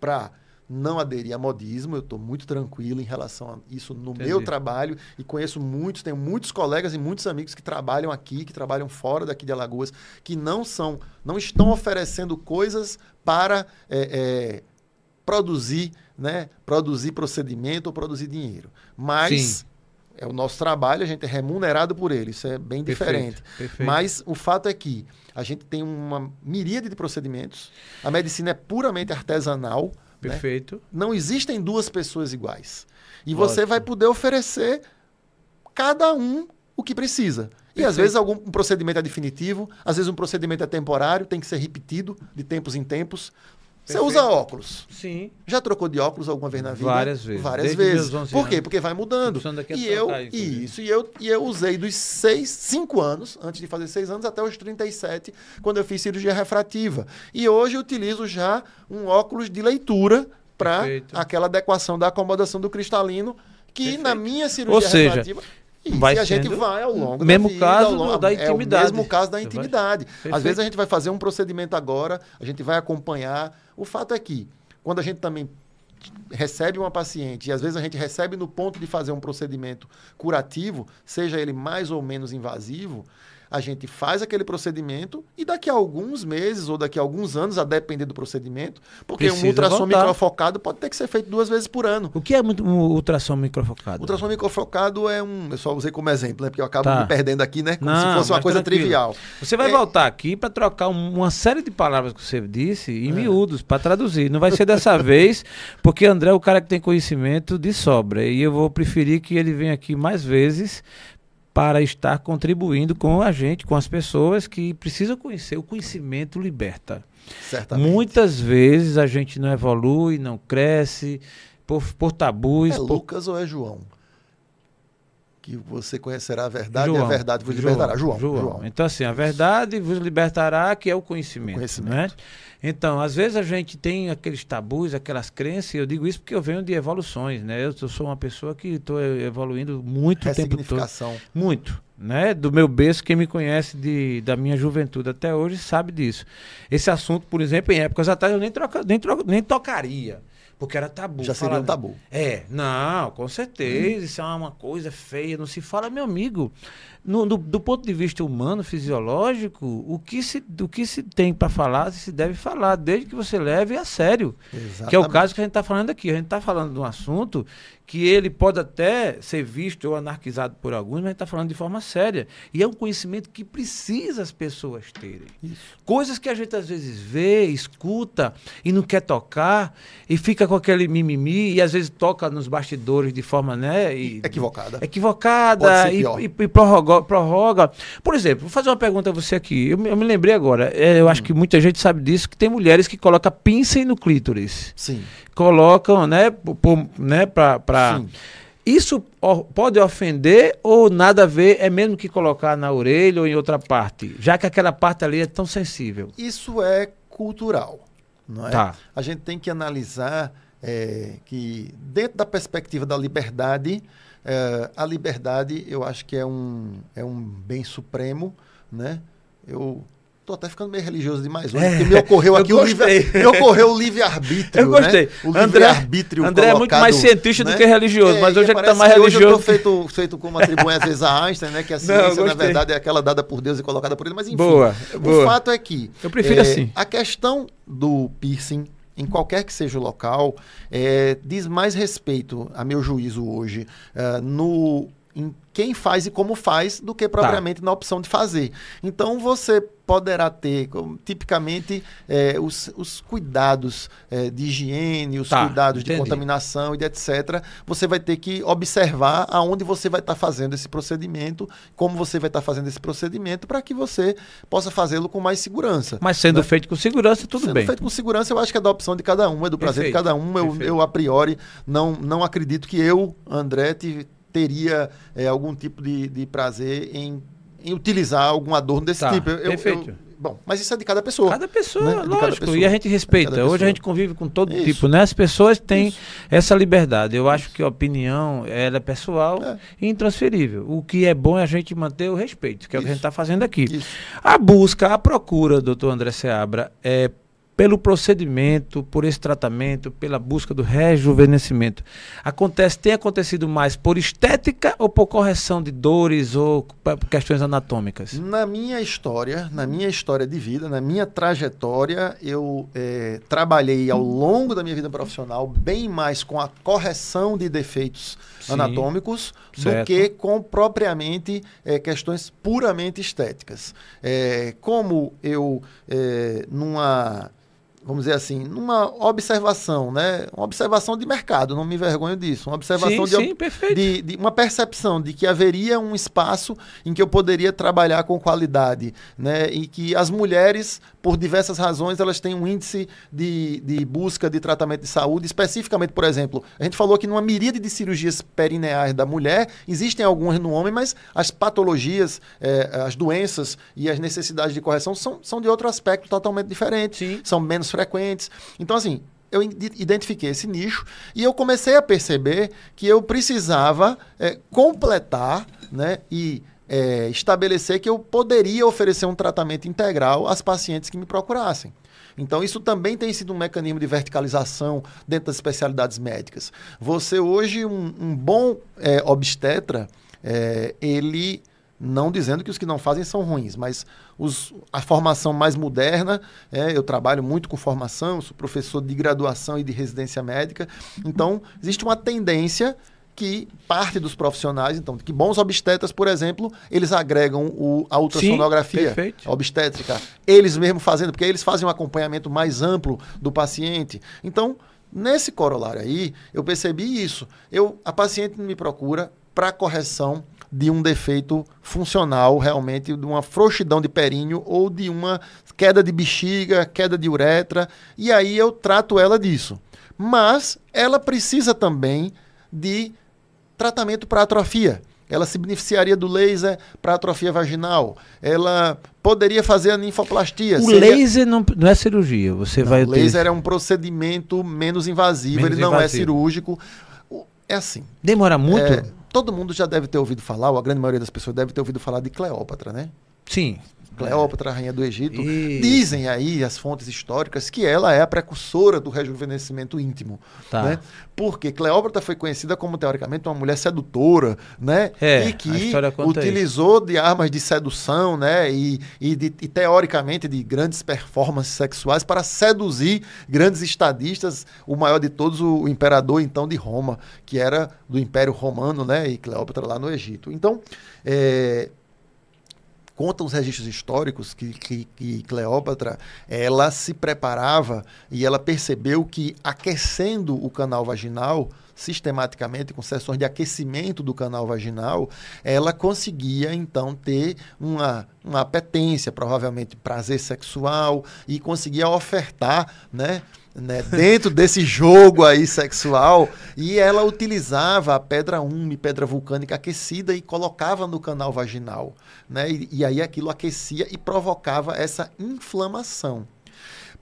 para não aderir a modismo. Eu estou muito tranquilo em relação a isso no Entendi. meu trabalho e conheço muitos, tenho muitos colegas e muitos amigos que trabalham aqui, que trabalham fora daqui de Alagoas, que não são, não estão oferecendo coisas para é, é, produzir, né, produzir procedimento ou produzir dinheiro. Mas Sim. é o nosso trabalho, a gente é remunerado por ele. Isso é bem Perfeito, diferente. perfeito. Mas o fato é que a gente tem uma miríade de procedimentos. A medicina é puramente artesanal. Né? Perfeito. Não existem duas pessoas iguais. E Lógico. você vai poder oferecer cada um o que precisa. E às vezes algum um procedimento é definitivo, às vezes um procedimento é temporário, tem que ser repetido de tempos em tempos. Você Perfeito. usa óculos. Sim. Já trocou de óculos alguma vez na vida? Várias vezes. Várias Desde vezes. meus 11 Por quê? Porque vai mudando. E eu, inclusive. isso, e eu, e eu usei dos 6, 5 anos, antes de fazer 6 anos, até os 37, quando eu fiz cirurgia refrativa. E hoje eu utilizo já um óculos de leitura para aquela adequação da acomodação do cristalino, que Perfeito. na minha cirurgia Ou seja, refrativa. Isso, vai e a gente vai ao longo mesmo da vida, caso longo, da É intimidade. o mesmo caso da intimidade. Às vezes a gente vai fazer um procedimento agora, a gente vai acompanhar. O fato é que, quando a gente também recebe uma paciente, e às vezes a gente recebe no ponto de fazer um procedimento curativo, seja ele mais ou menos invasivo, a gente faz aquele procedimento e daqui a alguns meses ou daqui a alguns anos, a depender do procedimento, porque Precisa um ultrassom voltar. microfocado pode ter que ser feito duas vezes por ano. O que é um ultrassom microfocado? O ultrassom microfocado é um. Eu só usei como exemplo, né? Porque eu acabo Tá. me perdendo aqui, né? Como Não, se fosse uma coisa tranquilo. trivial. Você vai É- voltar aqui para trocar um- uma série de palavras que você disse em É. miúdos, para traduzir. Não vai ser dessa [laughs] vez, porque André é o cara que tem conhecimento de sobra. E eu vou preferir que ele venha aqui mais vezes para estar contribuindo com a gente, com as pessoas que precisam conhecer. O conhecimento liberta. Certamente. Muitas vezes a gente não evolui, não cresce, por, por tabus. É por- Lucas ou é João? Que você conhecerá a verdade e João, a verdade vos libertará. João. João. João. Então, assim, a verdade vos libertará, que é o conhecimento. Conhecimento. Né? Então, às vezes a gente tem aqueles tabus, aquelas crenças, e eu digo isso porque eu venho de evoluções, né? Eu, sou uma pessoa que estou evoluindo muito o tempo todo. Muito, né? Do meu berço, quem me conhece de, da minha juventude até hoje sabe disso. Esse assunto, por exemplo, em épocas atrás eu nem, troca, nem, troca, nem tocaria, porque era tabu. Já seria um tabu. é, não, com certeza, isso é uma coisa feia, não se fala, meu amigo. No, do, do ponto de vista humano, fisiológico, o que se, o que se tem para falar, se deve falar, desde que você leve a sério. Exatamente. Que é o caso que a gente está falando aqui. A gente está falando de um assunto que ele pode até ser visto ou anarquizado por alguns, mas a gente está falando de forma séria. E é um conhecimento que precisa as pessoas terem. Isso. Coisas que a gente às vezes vê, escuta e não quer tocar, e fica com aquele mimimi, e às vezes toca nos bastidores de forma, né? E, Equivocada. equivocada e, e- e prorroga, prorroga. Por exemplo, vou fazer uma pergunta a você aqui. Eu, me- eu me lembrei agora, é, eu Hum. acho que muita gente sabe disso, que tem mulheres que colocam piercing no clítoris. Sim. Colocam, né, por, né pra, pra- Sim. Isso pode ofender ou nada a ver, é mesmo que colocar na orelha ou em outra parte? Já que aquela parte ali é tão sensível. Isso é cultural, não é? Tá. A gente tem que analisar é, que dentro da perspectiva da liberdade, é, a liberdade eu acho que é um, é um bem supremo, né? Eu tô até ficando meio religioso demais hoje, É, porque me ocorreu [laughs] eu aqui o livre, gostei. me ocorreu o livre-arbítrio, Eu gostei. né? O André- livre-arbítrio André é muito mais cientista do né? que religioso, mas e hoje é que tá mais hoje eu religioso. tô feito, feito como atribui às vezes a Einstein, né? Que a Não, ciência, na gostei. verdade, é aquela dada por Deus e colocada por ele, mas enfim. Boa, O boa. fato é que Eu prefiro é, assim. A questão do piercing, em qualquer que seja o local, é, diz mais respeito, a meu juízo hoje, é, no em quem faz e como faz, do que propriamente na opção de fazer. Então você poderá ter, tipicamente, é, os, os cuidados é, de higiene, os Tá, cuidados de entendi. contaminação e de etc. Você vai ter que observar aonde você vai estar fazendo esse procedimento, como você vai estar fazendo esse procedimento, para que você possa fazê-lo com mais segurança. Mas sendo Né? feito com segurança, tudo Sendo bem. feito com segurança, eu acho que é da opção de cada um, é do prazer Perfeito, de cada um. Eu, eu, a priori, não, não acredito que eu, André, te- teria é, algum tipo de, de prazer em, em utilizar algum adorno desse Tá, tipo. Eu- perfeito. eu- bom, mas isso é de cada pessoa. Cada pessoa, né? De cada lógico. pessoa. E a gente respeita. Cada Hoje a gente convive com todo Isso. tipo, né? As pessoas têm Isso. essa liberdade. Eu acho que a opinião ela é pessoal É. e intransferível. O que é bom é a gente manter o respeito, que é o que a gente está fazendo aqui. A busca, a procura, doutor André Seabra, é pelo procedimento, por esse tratamento, pela busca do rejuvenescimento. Acontece, tem acontecido mais por estética ou por correção de dores ou questões anatômicas? Na minha história, na minha história de vida, na minha trajetória, eu eh, trabalhei ao longo da minha vida profissional bem mais com a correção de defeitos Sim. anatômicos do Certo. que com propriamente eh, questões puramente estéticas. Eh, como eu, numa vamos dizer assim, numa observação, né? Uma observação de mercado, não me envergonho disso. Uma observação sim, de, sim, perfeito. de, de uma percepção de que haveria um espaço em que eu poderia trabalhar com qualidade, né? E que as mulheres, por diversas razões, elas têm um índice de, de busca de tratamento de saúde, especificamente, por exemplo, a gente falou que numa miríade de cirurgias perineais da mulher, existem algumas no homem, mas as patologias, eh, as doenças e as necessidades de correção são, são de outro aspecto totalmente diferente, Sim. são menos frequentes. Então, assim, eu ide- identifiquei esse nicho e eu comecei a perceber que eu precisava eh, completar né, e eh, estabelecer que eu poderia oferecer um tratamento integral às pacientes que me procurassem. Então, isso também tem sido um mecanismo de verticalização dentro das especialidades médicas. Você hoje, um, um bom eh, obstetra, eh, ele não dizendo que os que não fazem são ruins, mas os- a formação mais moderna, é, eu trabalho muito com formação, sou professor de graduação e de residência médica, então existe uma tendência que parte dos profissionais, então, que bons obstetras, por exemplo, eles agregam o, a ultrassonografia, a obstétrica, eles mesmos fazendo, porque eles fazem um acompanhamento mais amplo do paciente. Então, nesse corolário aí, eu percebi isso. Eu, a paciente me procura para correção de um defeito funcional, realmente, de uma frouxidão de períneo ou de uma queda de bexiga, queda de uretra, e aí eu trato ela disso. Mas ela precisa também de tratamento para atrofia. Ela se beneficiaria do laser para atrofia vaginal. Ela poderia fazer a ninfoplastia. O Seria- laser não, não é cirurgia. Você Não, vai o laser utilizar- é um procedimento menos invasivo, Menos ele não é cirúrgico. É assim. Demora muito? é, todo mundo já deve ter ouvido falar, ou a grande maioria das pessoas deve ter ouvido falar de Cleópatra, né? Sim. Cleópatra, rainha do Egito. Isso. Dizem aí as fontes históricas que ela é a precursora do rejuvenescimento íntimo. Tá. Né? Porque Cleópatra foi conhecida como, teoricamente, uma mulher sedutora, né? É, e que utilizou de armas de sedução, né? E, e, de- e, teoricamente de grandes performances sexuais para seduzir grandes estadistas, o maior de todos, o imperador então de Roma, que era do Império Romano, né? E Cleópatra lá no Egito. Então, é, contam os registros históricos que, que, que Cleópatra ela se preparava e ela percebeu que aquecendo o canal vaginal sistematicamente com sessões de aquecimento do canal vaginal, ela conseguia então ter uma, uma apetência, provavelmente prazer sexual e conseguia ofertar, né, né, dentro desse jogo aí sexual, e ela utilizava a pedra úmida, pedra vulcânica aquecida e colocava no canal vaginal, né? E, e aí aquilo aquecia e provocava essa inflamação.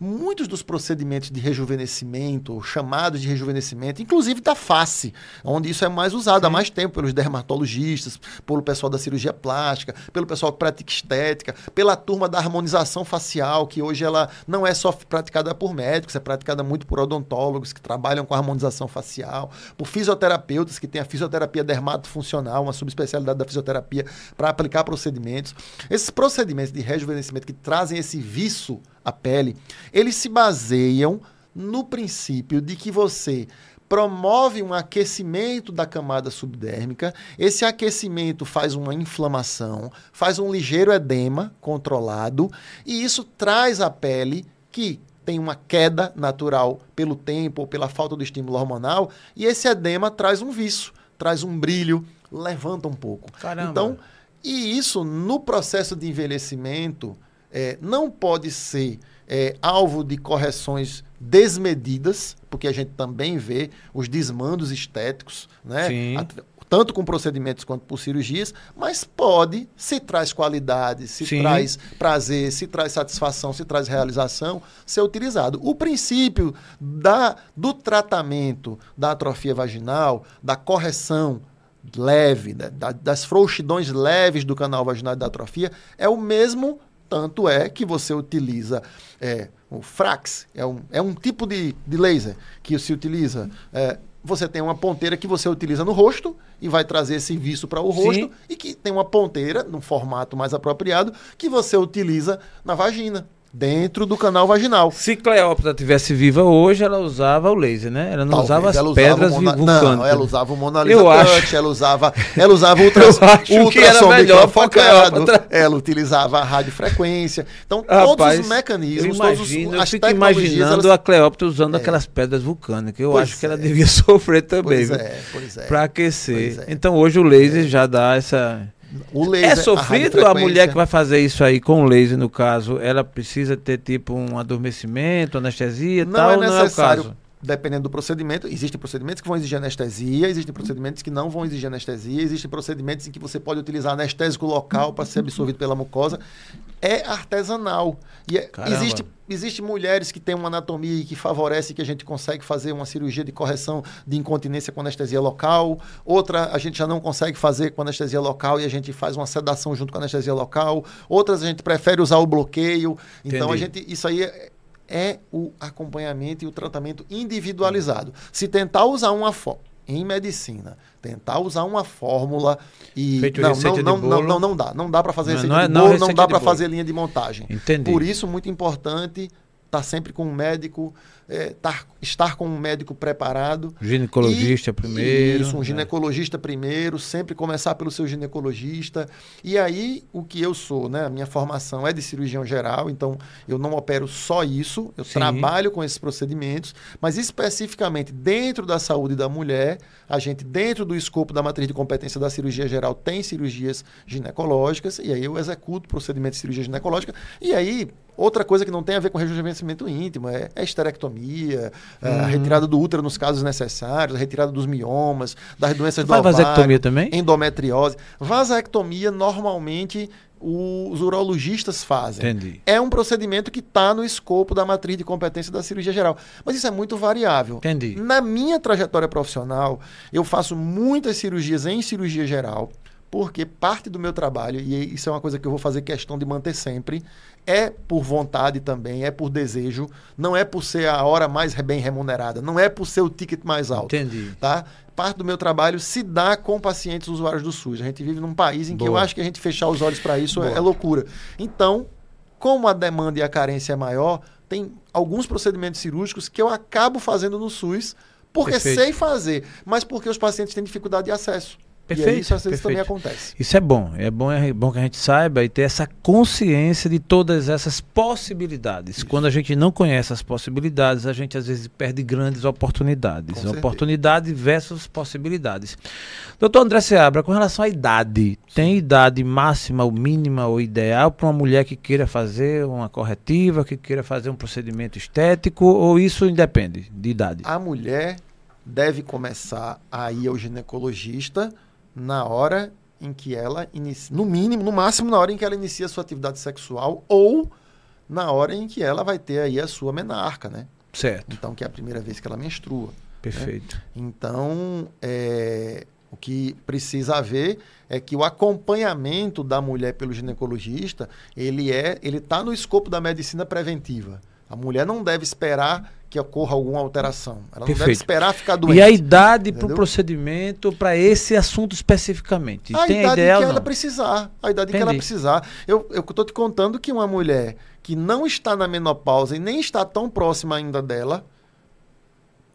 Muitos dos procedimentos de rejuvenescimento, chamados de rejuvenescimento, inclusive da face, onde isso é mais usado há mais tempo pelos dermatologistas, pelo pessoal da cirurgia plástica, pelo pessoal que pratica estética, pela turma da harmonização facial, que hoje ela não é só praticada por médicos, é praticada muito por odontólogos que trabalham com harmonização facial, por fisioterapeutas que têm a fisioterapia dermatofuncional, uma subespecialidade da fisioterapia para aplicar procedimentos. Esses procedimentos de rejuvenescimento que trazem esse viço à pele, eles se baseiam no princípio de que você promove um aquecimento da camada subdérmica. Esse aquecimento faz uma inflamação, faz um ligeiro edema controlado, e isso traz à pele que tem uma queda natural pelo tempo ou pela falta do estímulo hormonal, e esse edema traz um viço, traz um brilho, levanta um pouco. Caramba. Então, e isso no processo de envelhecimento é, não pode ser é, alvo de correções desmedidas, porque a gente também vê os desmandos estéticos, né? Sim. Tanto com procedimentos quanto por cirurgias, mas pode, se traz qualidade, se Sim. traz prazer, se traz satisfação, se traz realização, ser utilizado. O princípio da, do tratamento da atrofia vaginal, da correção leve, da- da- das frouxidões leves do canal vaginal e da atrofia, é o mesmo, tanto é que você utiliza é, o Frax, é um, é um tipo de, de laser que se utiliza. é, você tem uma ponteira que você utiliza no rosto e vai trazer esse viço para o Sim. rosto, e que tem uma ponteira, num formato mais apropriado, que você utiliza na vagina, dentro do canal vaginal. Se Cleópatra tivesse viva hoje, ela usava o laser, né? Ela não Talvez usava as usava pedras Mona- vulcânicas. Não, ela usava o Mona Lisa Eu Touch, acho- ela usava, ela usava [laughs] ultra, Eu acho que ultrassom microfocado, ela utilizava a radiofrequência. Então, Rapaz, todos os mecanismos, todos imagino, os, eu as imaginando elas- a Cleópatra usando É. aquelas pedras vulcânicas. Eu Pois acho que ela é. devia [laughs] sofrer também, Pois é, pois é. Pra aquecer. É. Então hoje o laser já dá essa. O laser, é sofrido a, radiofrequência- mulher que vai fazer isso aí com o laser, no caso, ela precisa ter tipo um adormecimento, anestesia e Não tal, é não é o necessário, caso. Dependendo do procedimento. Existem procedimentos que vão exigir anestesia, existem procedimentos que não vão exigir anestesia, existem procedimentos em que você pode utilizar anestésico local para ser absorvido pela mucosa. É artesanal. E é- existe, existe mulheres que têm uma anatomia que favorece que a gente consegue fazer uma cirurgia de correção de incontinência com anestesia local. Outra a gente já não consegue fazer com anestesia local e a gente faz uma sedação junto com anestesia local. Outras a gente prefere usar o bloqueio. Então a gente isso aí é, é o acompanhamento e o tratamento individualizado. Se tentar usar uma fórmula em medicina, tentar usar uma fórmula e Feito não, não, não, não, não, não dá, não dá para fazer Não, receita não é- de não bolo, receita não dá para fazer linha de montagem. Entendi. Por isso muito importante estar sempre com um médico, é, tar- estar com um médico preparado Ginecologista e- primeiro. Isso, um né? ginecologista primeiro, sempre começar pelo seu ginecologista. E aí, o que eu sou, né? A minha formação é de cirurgião geral, então eu não opero só isso, eu Sim. trabalho com esses procedimentos, mas especificamente dentro da saúde da mulher, a gente, dentro do escopo da matriz de competência da cirurgia geral, tem cirurgias ginecológicas, e aí eu executo procedimentos de cirurgia ginecológica, e aí. Outra coisa que não tem a ver com rejuvenescimento íntimo é, é esterectomia, é a retirada do útero nos casos necessários, a retirada dos miomas, das doenças do Faz ovário, vasectomia também? endometriose. Vasectomia, normalmente, os urologistas fazem. Entendi. É um procedimento que está no escopo da matriz de competência da cirurgia geral. Mas isso é muito variável. Entendi. Na minha trajetória profissional, eu faço muitas cirurgias em cirurgia geral, porque parte do meu trabalho, e isso é uma coisa que eu vou fazer questão de manter sempre, é por vontade também, é por desejo, não é por ser a hora mais bem remunerada, não é por ser o ticket mais alto. Entendi. Tá? Parte do meu trabalho se dá com pacientes usuários do SUS. A gente vive num país em que Boa. eu acho que a gente fechar os olhos para isso é, é loucura. Então, como a demanda e a carência é maior, tem alguns procedimentos cirúrgicos que eu acabo fazendo no SUS porque Perfeito. sei fazer, mas porque os pacientes têm dificuldade de acesso. E Perfeito, aí isso às vezes também perfeito. acontece. Isso é bom. É bom, é bom que a gente saiba e ter essa consciência de todas essas possibilidades. Quando a gente não conhece as possibilidades, a gente às vezes perde grandes oportunidades. Oportunidade versus possibilidades. Doutor André Seabra, com relação à idade, tem idade máxima ou mínima ou ideal para uma mulher que queira fazer uma corretiva, que queira fazer um procedimento estético, ou isso independe de idade? A mulher deve começar a ir ao ginecologista na hora em que ela inicia, no mínimo, no máximo na hora em que ela inicia a sua atividade sexual ou na hora em que ela vai ter aí a sua menarca, né? Certo, Então, que é a primeira vez que ela menstrua. perfeito. Então, é, o que precisa haver é que o acompanhamento da mulher pelo ginecologista, ele é, ele está no escopo da medicina preventiva. A mulher não deve esperar que ocorra alguma alteração. Ela não deve Perfeito. esperar ficar doente. E a idade para o procedimento, para esse assunto especificamente? A Tem a idade ideia que ela precisar. A idade que ela Entendi. precisar. Eu estou te contando que uma mulher que não está na menopausa e nem está tão próxima ainda dela,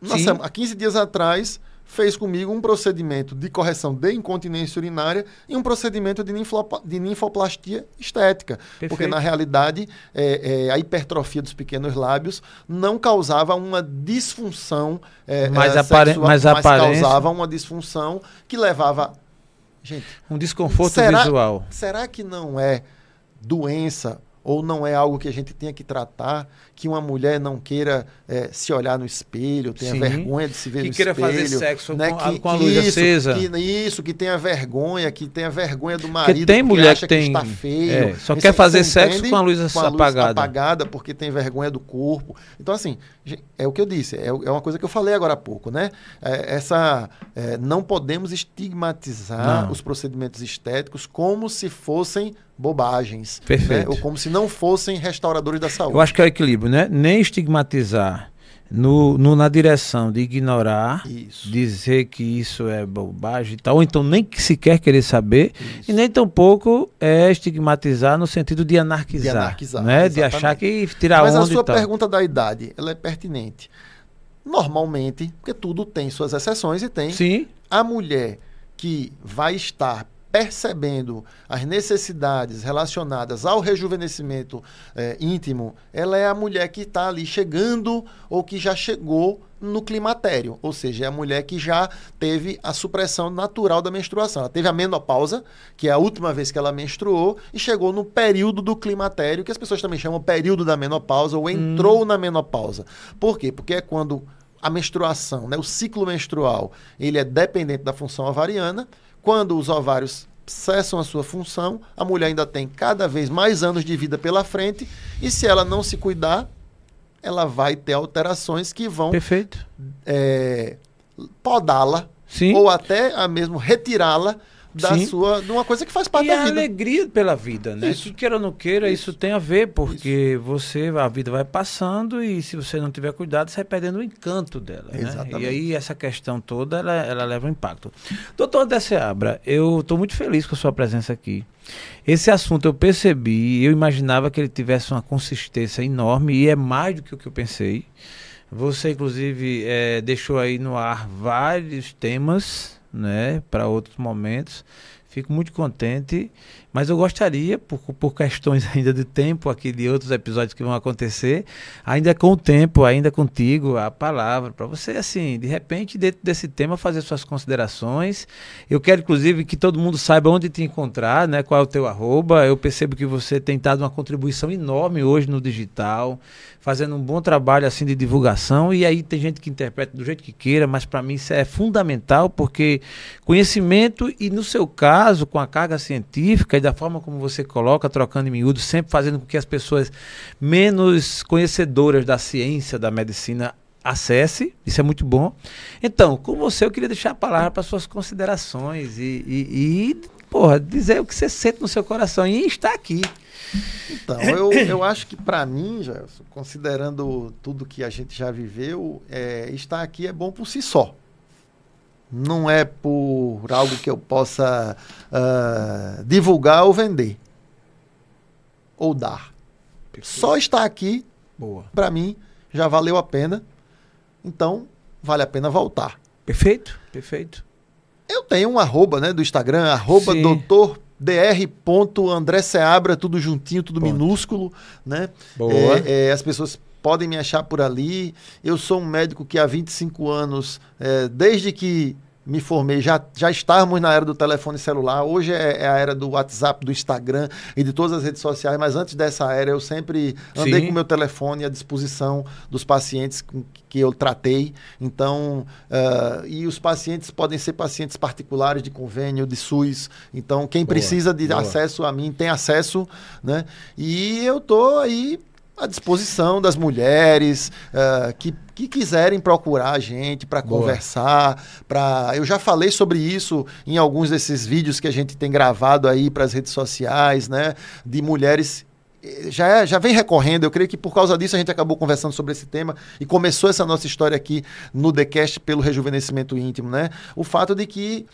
na sema- há 15 dias atrás, fez comigo um procedimento de correção de incontinência urinária e um procedimento de, de ninfoplastia estética. Porque, Perfeito. na realidade, é, é, a hipertrofia dos pequenos lábios não causava uma disfunção é, Mas é, apare- sexual, mas aparência- causava uma disfunção que levava... Gente, Um desconforto Será- visual. Será que não é doença ou não é algo que a gente tenha que tratar, que uma mulher não queira eh, se olhar no espelho, tenha Sim. vergonha de se ver Que no queira espelho, fazer sexo né? com a- que, com a que luz isso, acesa. Que, isso, que tenha vergonha, que tenha vergonha do marido, tem mulher acha que tem- está feio. é, só quer fazer sexo entende? com a luz apagada. apagada porque tem vergonha do corpo. Então, assim, é o que eu disse, é, é uma coisa que eu falei agora há pouco, né? É, essa, é, não podemos estigmatizar Não. os procedimentos estéticos como se fossem bobagens. Perfeito. né? Ou como se não fossem restauradores da saúde. Eu acho que é o equilíbrio, né? Nem estigmatizar no, no- na direção de ignorar, Isso. dizer que isso é bobagem e tal, ou então nem que sequer querer saber, Isso. e nem tampouco é estigmatizar no sentido de anarquizar, De anarquizar, né? De achar que tirar Mas onda a sua pergunta da idade, ela é pertinente. Normalmente, porque tudo tem suas exceções e tem Sim, a mulher que vai estar percebendo as necessidades relacionadas ao rejuvenescimento eh, íntimo, ela é a mulher que está ali chegando ou que já chegou no climatério, ou seja, é a mulher que já teve a supressão natural da menstruação. Ela teve a menopausa, que é a última vez que ela menstruou, e chegou no período do climatério, que as pessoas também chamam período da menopausa, ou entrou na menopausa. Por quê? Porque é quando a menstruação, né, o ciclo menstrual, ele é dependente da função ovariana. Quando os ovários cessam a sua função, a mulher ainda tem cada vez mais anos de vida pela frente, e se ela não se cuidar, ela vai ter alterações que vão perfeito. é, podá-la Sim. ou até a mesmo retirá-la da Sim. sua de uma coisa que faz parte e da a vida. alegria pela vida, né? Isso. Que queira ou não queira, isso, tem a ver, porque você, a vida vai passando e se você não tiver cuidado, você vai perdendo o encanto dela, né? Exatamente. E aí essa questão toda, ela, ela leva um impacto. Doutor André Seabra, eu estou muito feliz com a sua presença aqui. Esse assunto eu percebi, eu imaginava que ele tivesse uma consistência enorme e é mais do que o que eu pensei. Você, inclusive, eh, deixou aí no ar vários temas, né, para outros momentos. Fico muito contente, mas eu gostaria, por, por questões [laughs] ainda de tempo aqui, de outros episódios que vão acontecer, ainda com o tempo, ainda contigo, a palavra, para você, assim, de repente, dentro desse tema, fazer suas considerações. Eu quero, inclusive, que todo mundo saiba onde te encontrar, né, qual é o teu arroba. Eu percebo que você tem dado uma contribuição enorme hoje no digital, fazendo um bom trabalho, assim, de divulgação, e aí tem gente que interpreta do jeito que queira, mas para mim isso é fundamental, porque conhecimento e, no seu caso, com a carga científica da forma como você coloca, trocando em miúdo, sempre fazendo com que as pessoas menos conhecedoras da ciência, da medicina, acesse, isso é muito bom. Então, com você eu queria deixar a palavra para suas considerações e, e- e porra, dizer o que você sente no seu coração e estar aqui. Então, eu, eu acho que para mim, Gelson, considerando tudo que a gente já viveu, é, estar aqui é bom por si só. Não é por algo que eu possa uh, divulgar ou vender. Ou dar. Perfeito. Só estar aqui, para mim, já valeu a pena. Então, vale a pena voltar. Perfeito, perfeito. Eu tenho um arroba né, do Instagram, arroba doutor dr.andré tudo juntinho, tudo Ponto. minúsculo, né? Boa. É, é, as pessoas podem me achar por ali. Eu sou um médico que há 25 anos, é, desde que me formei, já, já estávamos na era do telefone celular, hoje é, é, a era do WhatsApp, do Instagram e de todas as redes sociais, mas antes dessa era eu sempre andei Sim. com meu telefone à disposição dos pacientes que eu tratei. Então, uh, e os pacientes podem ser pacientes particulares de convênio, de SUS. Então, quem boa, precisa de boa. acesso a mim tem acesso, né? E eu tô aí à disposição das mulheres uh, que, que quiserem procurar a gente para conversar. Pra... Eu já falei sobre isso em alguns desses vídeos que a gente tem gravado aí para as redes sociais, né? De mulheres eh, já, é, já vem recorrendo. Eu creio que por causa disso a gente acabou conversando sobre esse tema e começou essa nossa história aqui no TheCast pelo rejuvenescimento íntimo, né? O fato de que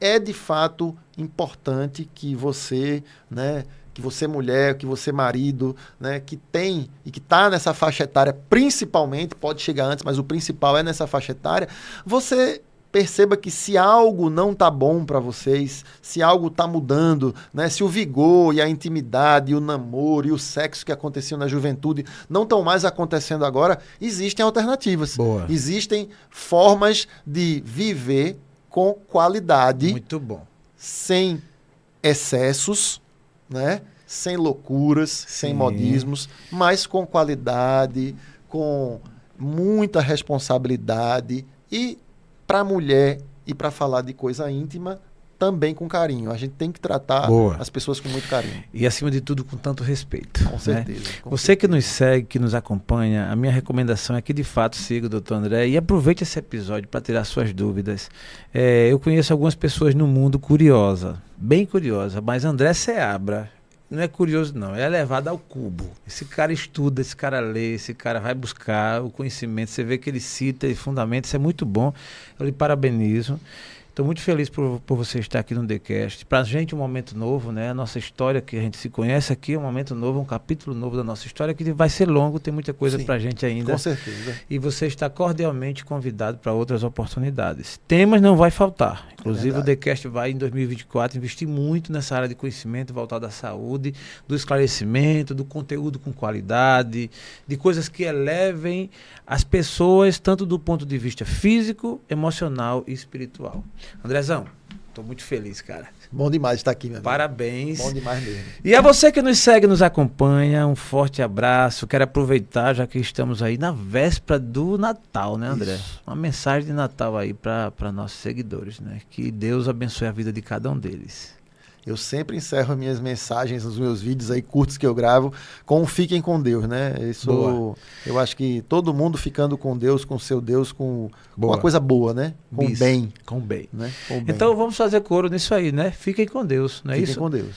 é de fato importante que você, né? Que você mulher, que você marido, né, que tem e que está nessa faixa etária, principalmente, pode chegar antes, mas o principal é nessa faixa etária, você perceba que se algo não tá bom para vocês, se algo tá mudando, né, se o vigor e a intimidade, e o namoro e o sexo que aconteciam na juventude não estão mais acontecendo agora, existem alternativas. Boa. Existem formas de viver com qualidade. Muito bom. Sem excessos, né? Sem loucuras, Sim. sem modismos, mas com qualidade, com muita responsabilidade e para a mulher e para falar de coisa íntima também com carinho. A gente tem que tratar Boa. as pessoas com muito carinho. E acima de tudo com tanto respeito. Com né? certeza. Com Você certeza. que nos segue, que nos acompanha, a minha recomendação é que de fato siga o Dr. André e aproveite esse episódio para tirar suas dúvidas. É, eu conheço algumas pessoas no mundo curiosa, bem curiosa, mas André Seabra não é curioso, não, é levado ao cubo. Esse cara estuda, esse cara lê, esse cara vai buscar o conhecimento. Você vê que ele cita e fundamenta, isso é muito bom. Eu lhe parabenizo. Estou muito feliz por, por você estar aqui no TheCast. Para a gente um momento novo, né? A nossa história que a gente se conhece aqui é um momento novo, um capítulo novo da nossa história que vai ser longo, tem muita coisa para a gente ainda. Com certeza. E você está cordialmente convidado para outras oportunidades. Temas não vai faltar. Inclusive é o TheCast vai em 2024 investir muito nessa área de conhecimento voltado à saúde, do esclarecimento, do conteúdo com qualidade, de coisas que elevem as pessoas tanto do ponto de vista físico, emocional e espiritual. Andrezão, tô muito feliz, cara. Bom demais estar aqui, meu amigo. Parabéns. Bom demais mesmo. E a você que nos segue, nos acompanha, um forte abraço. Quero aproveitar, já que estamos aí na véspera do Natal, né, André? Isso. Uma mensagem de Natal aí para nossos seguidores, né? Que Deus abençoe a vida de cada um deles. Eu sempre encerro minhas mensagens nos meus vídeos aí curtos que eu gravo com fiquem com Deus, né? Isso boa. eu acho que todo mundo ficando com Deus, com seu Deus, com, com uma coisa boa, né? Com bem. Com bem. Né? Com bem. Então vamos fazer coro nisso aí, né? Fiquem com Deus, não é fiquem isso? com Deus.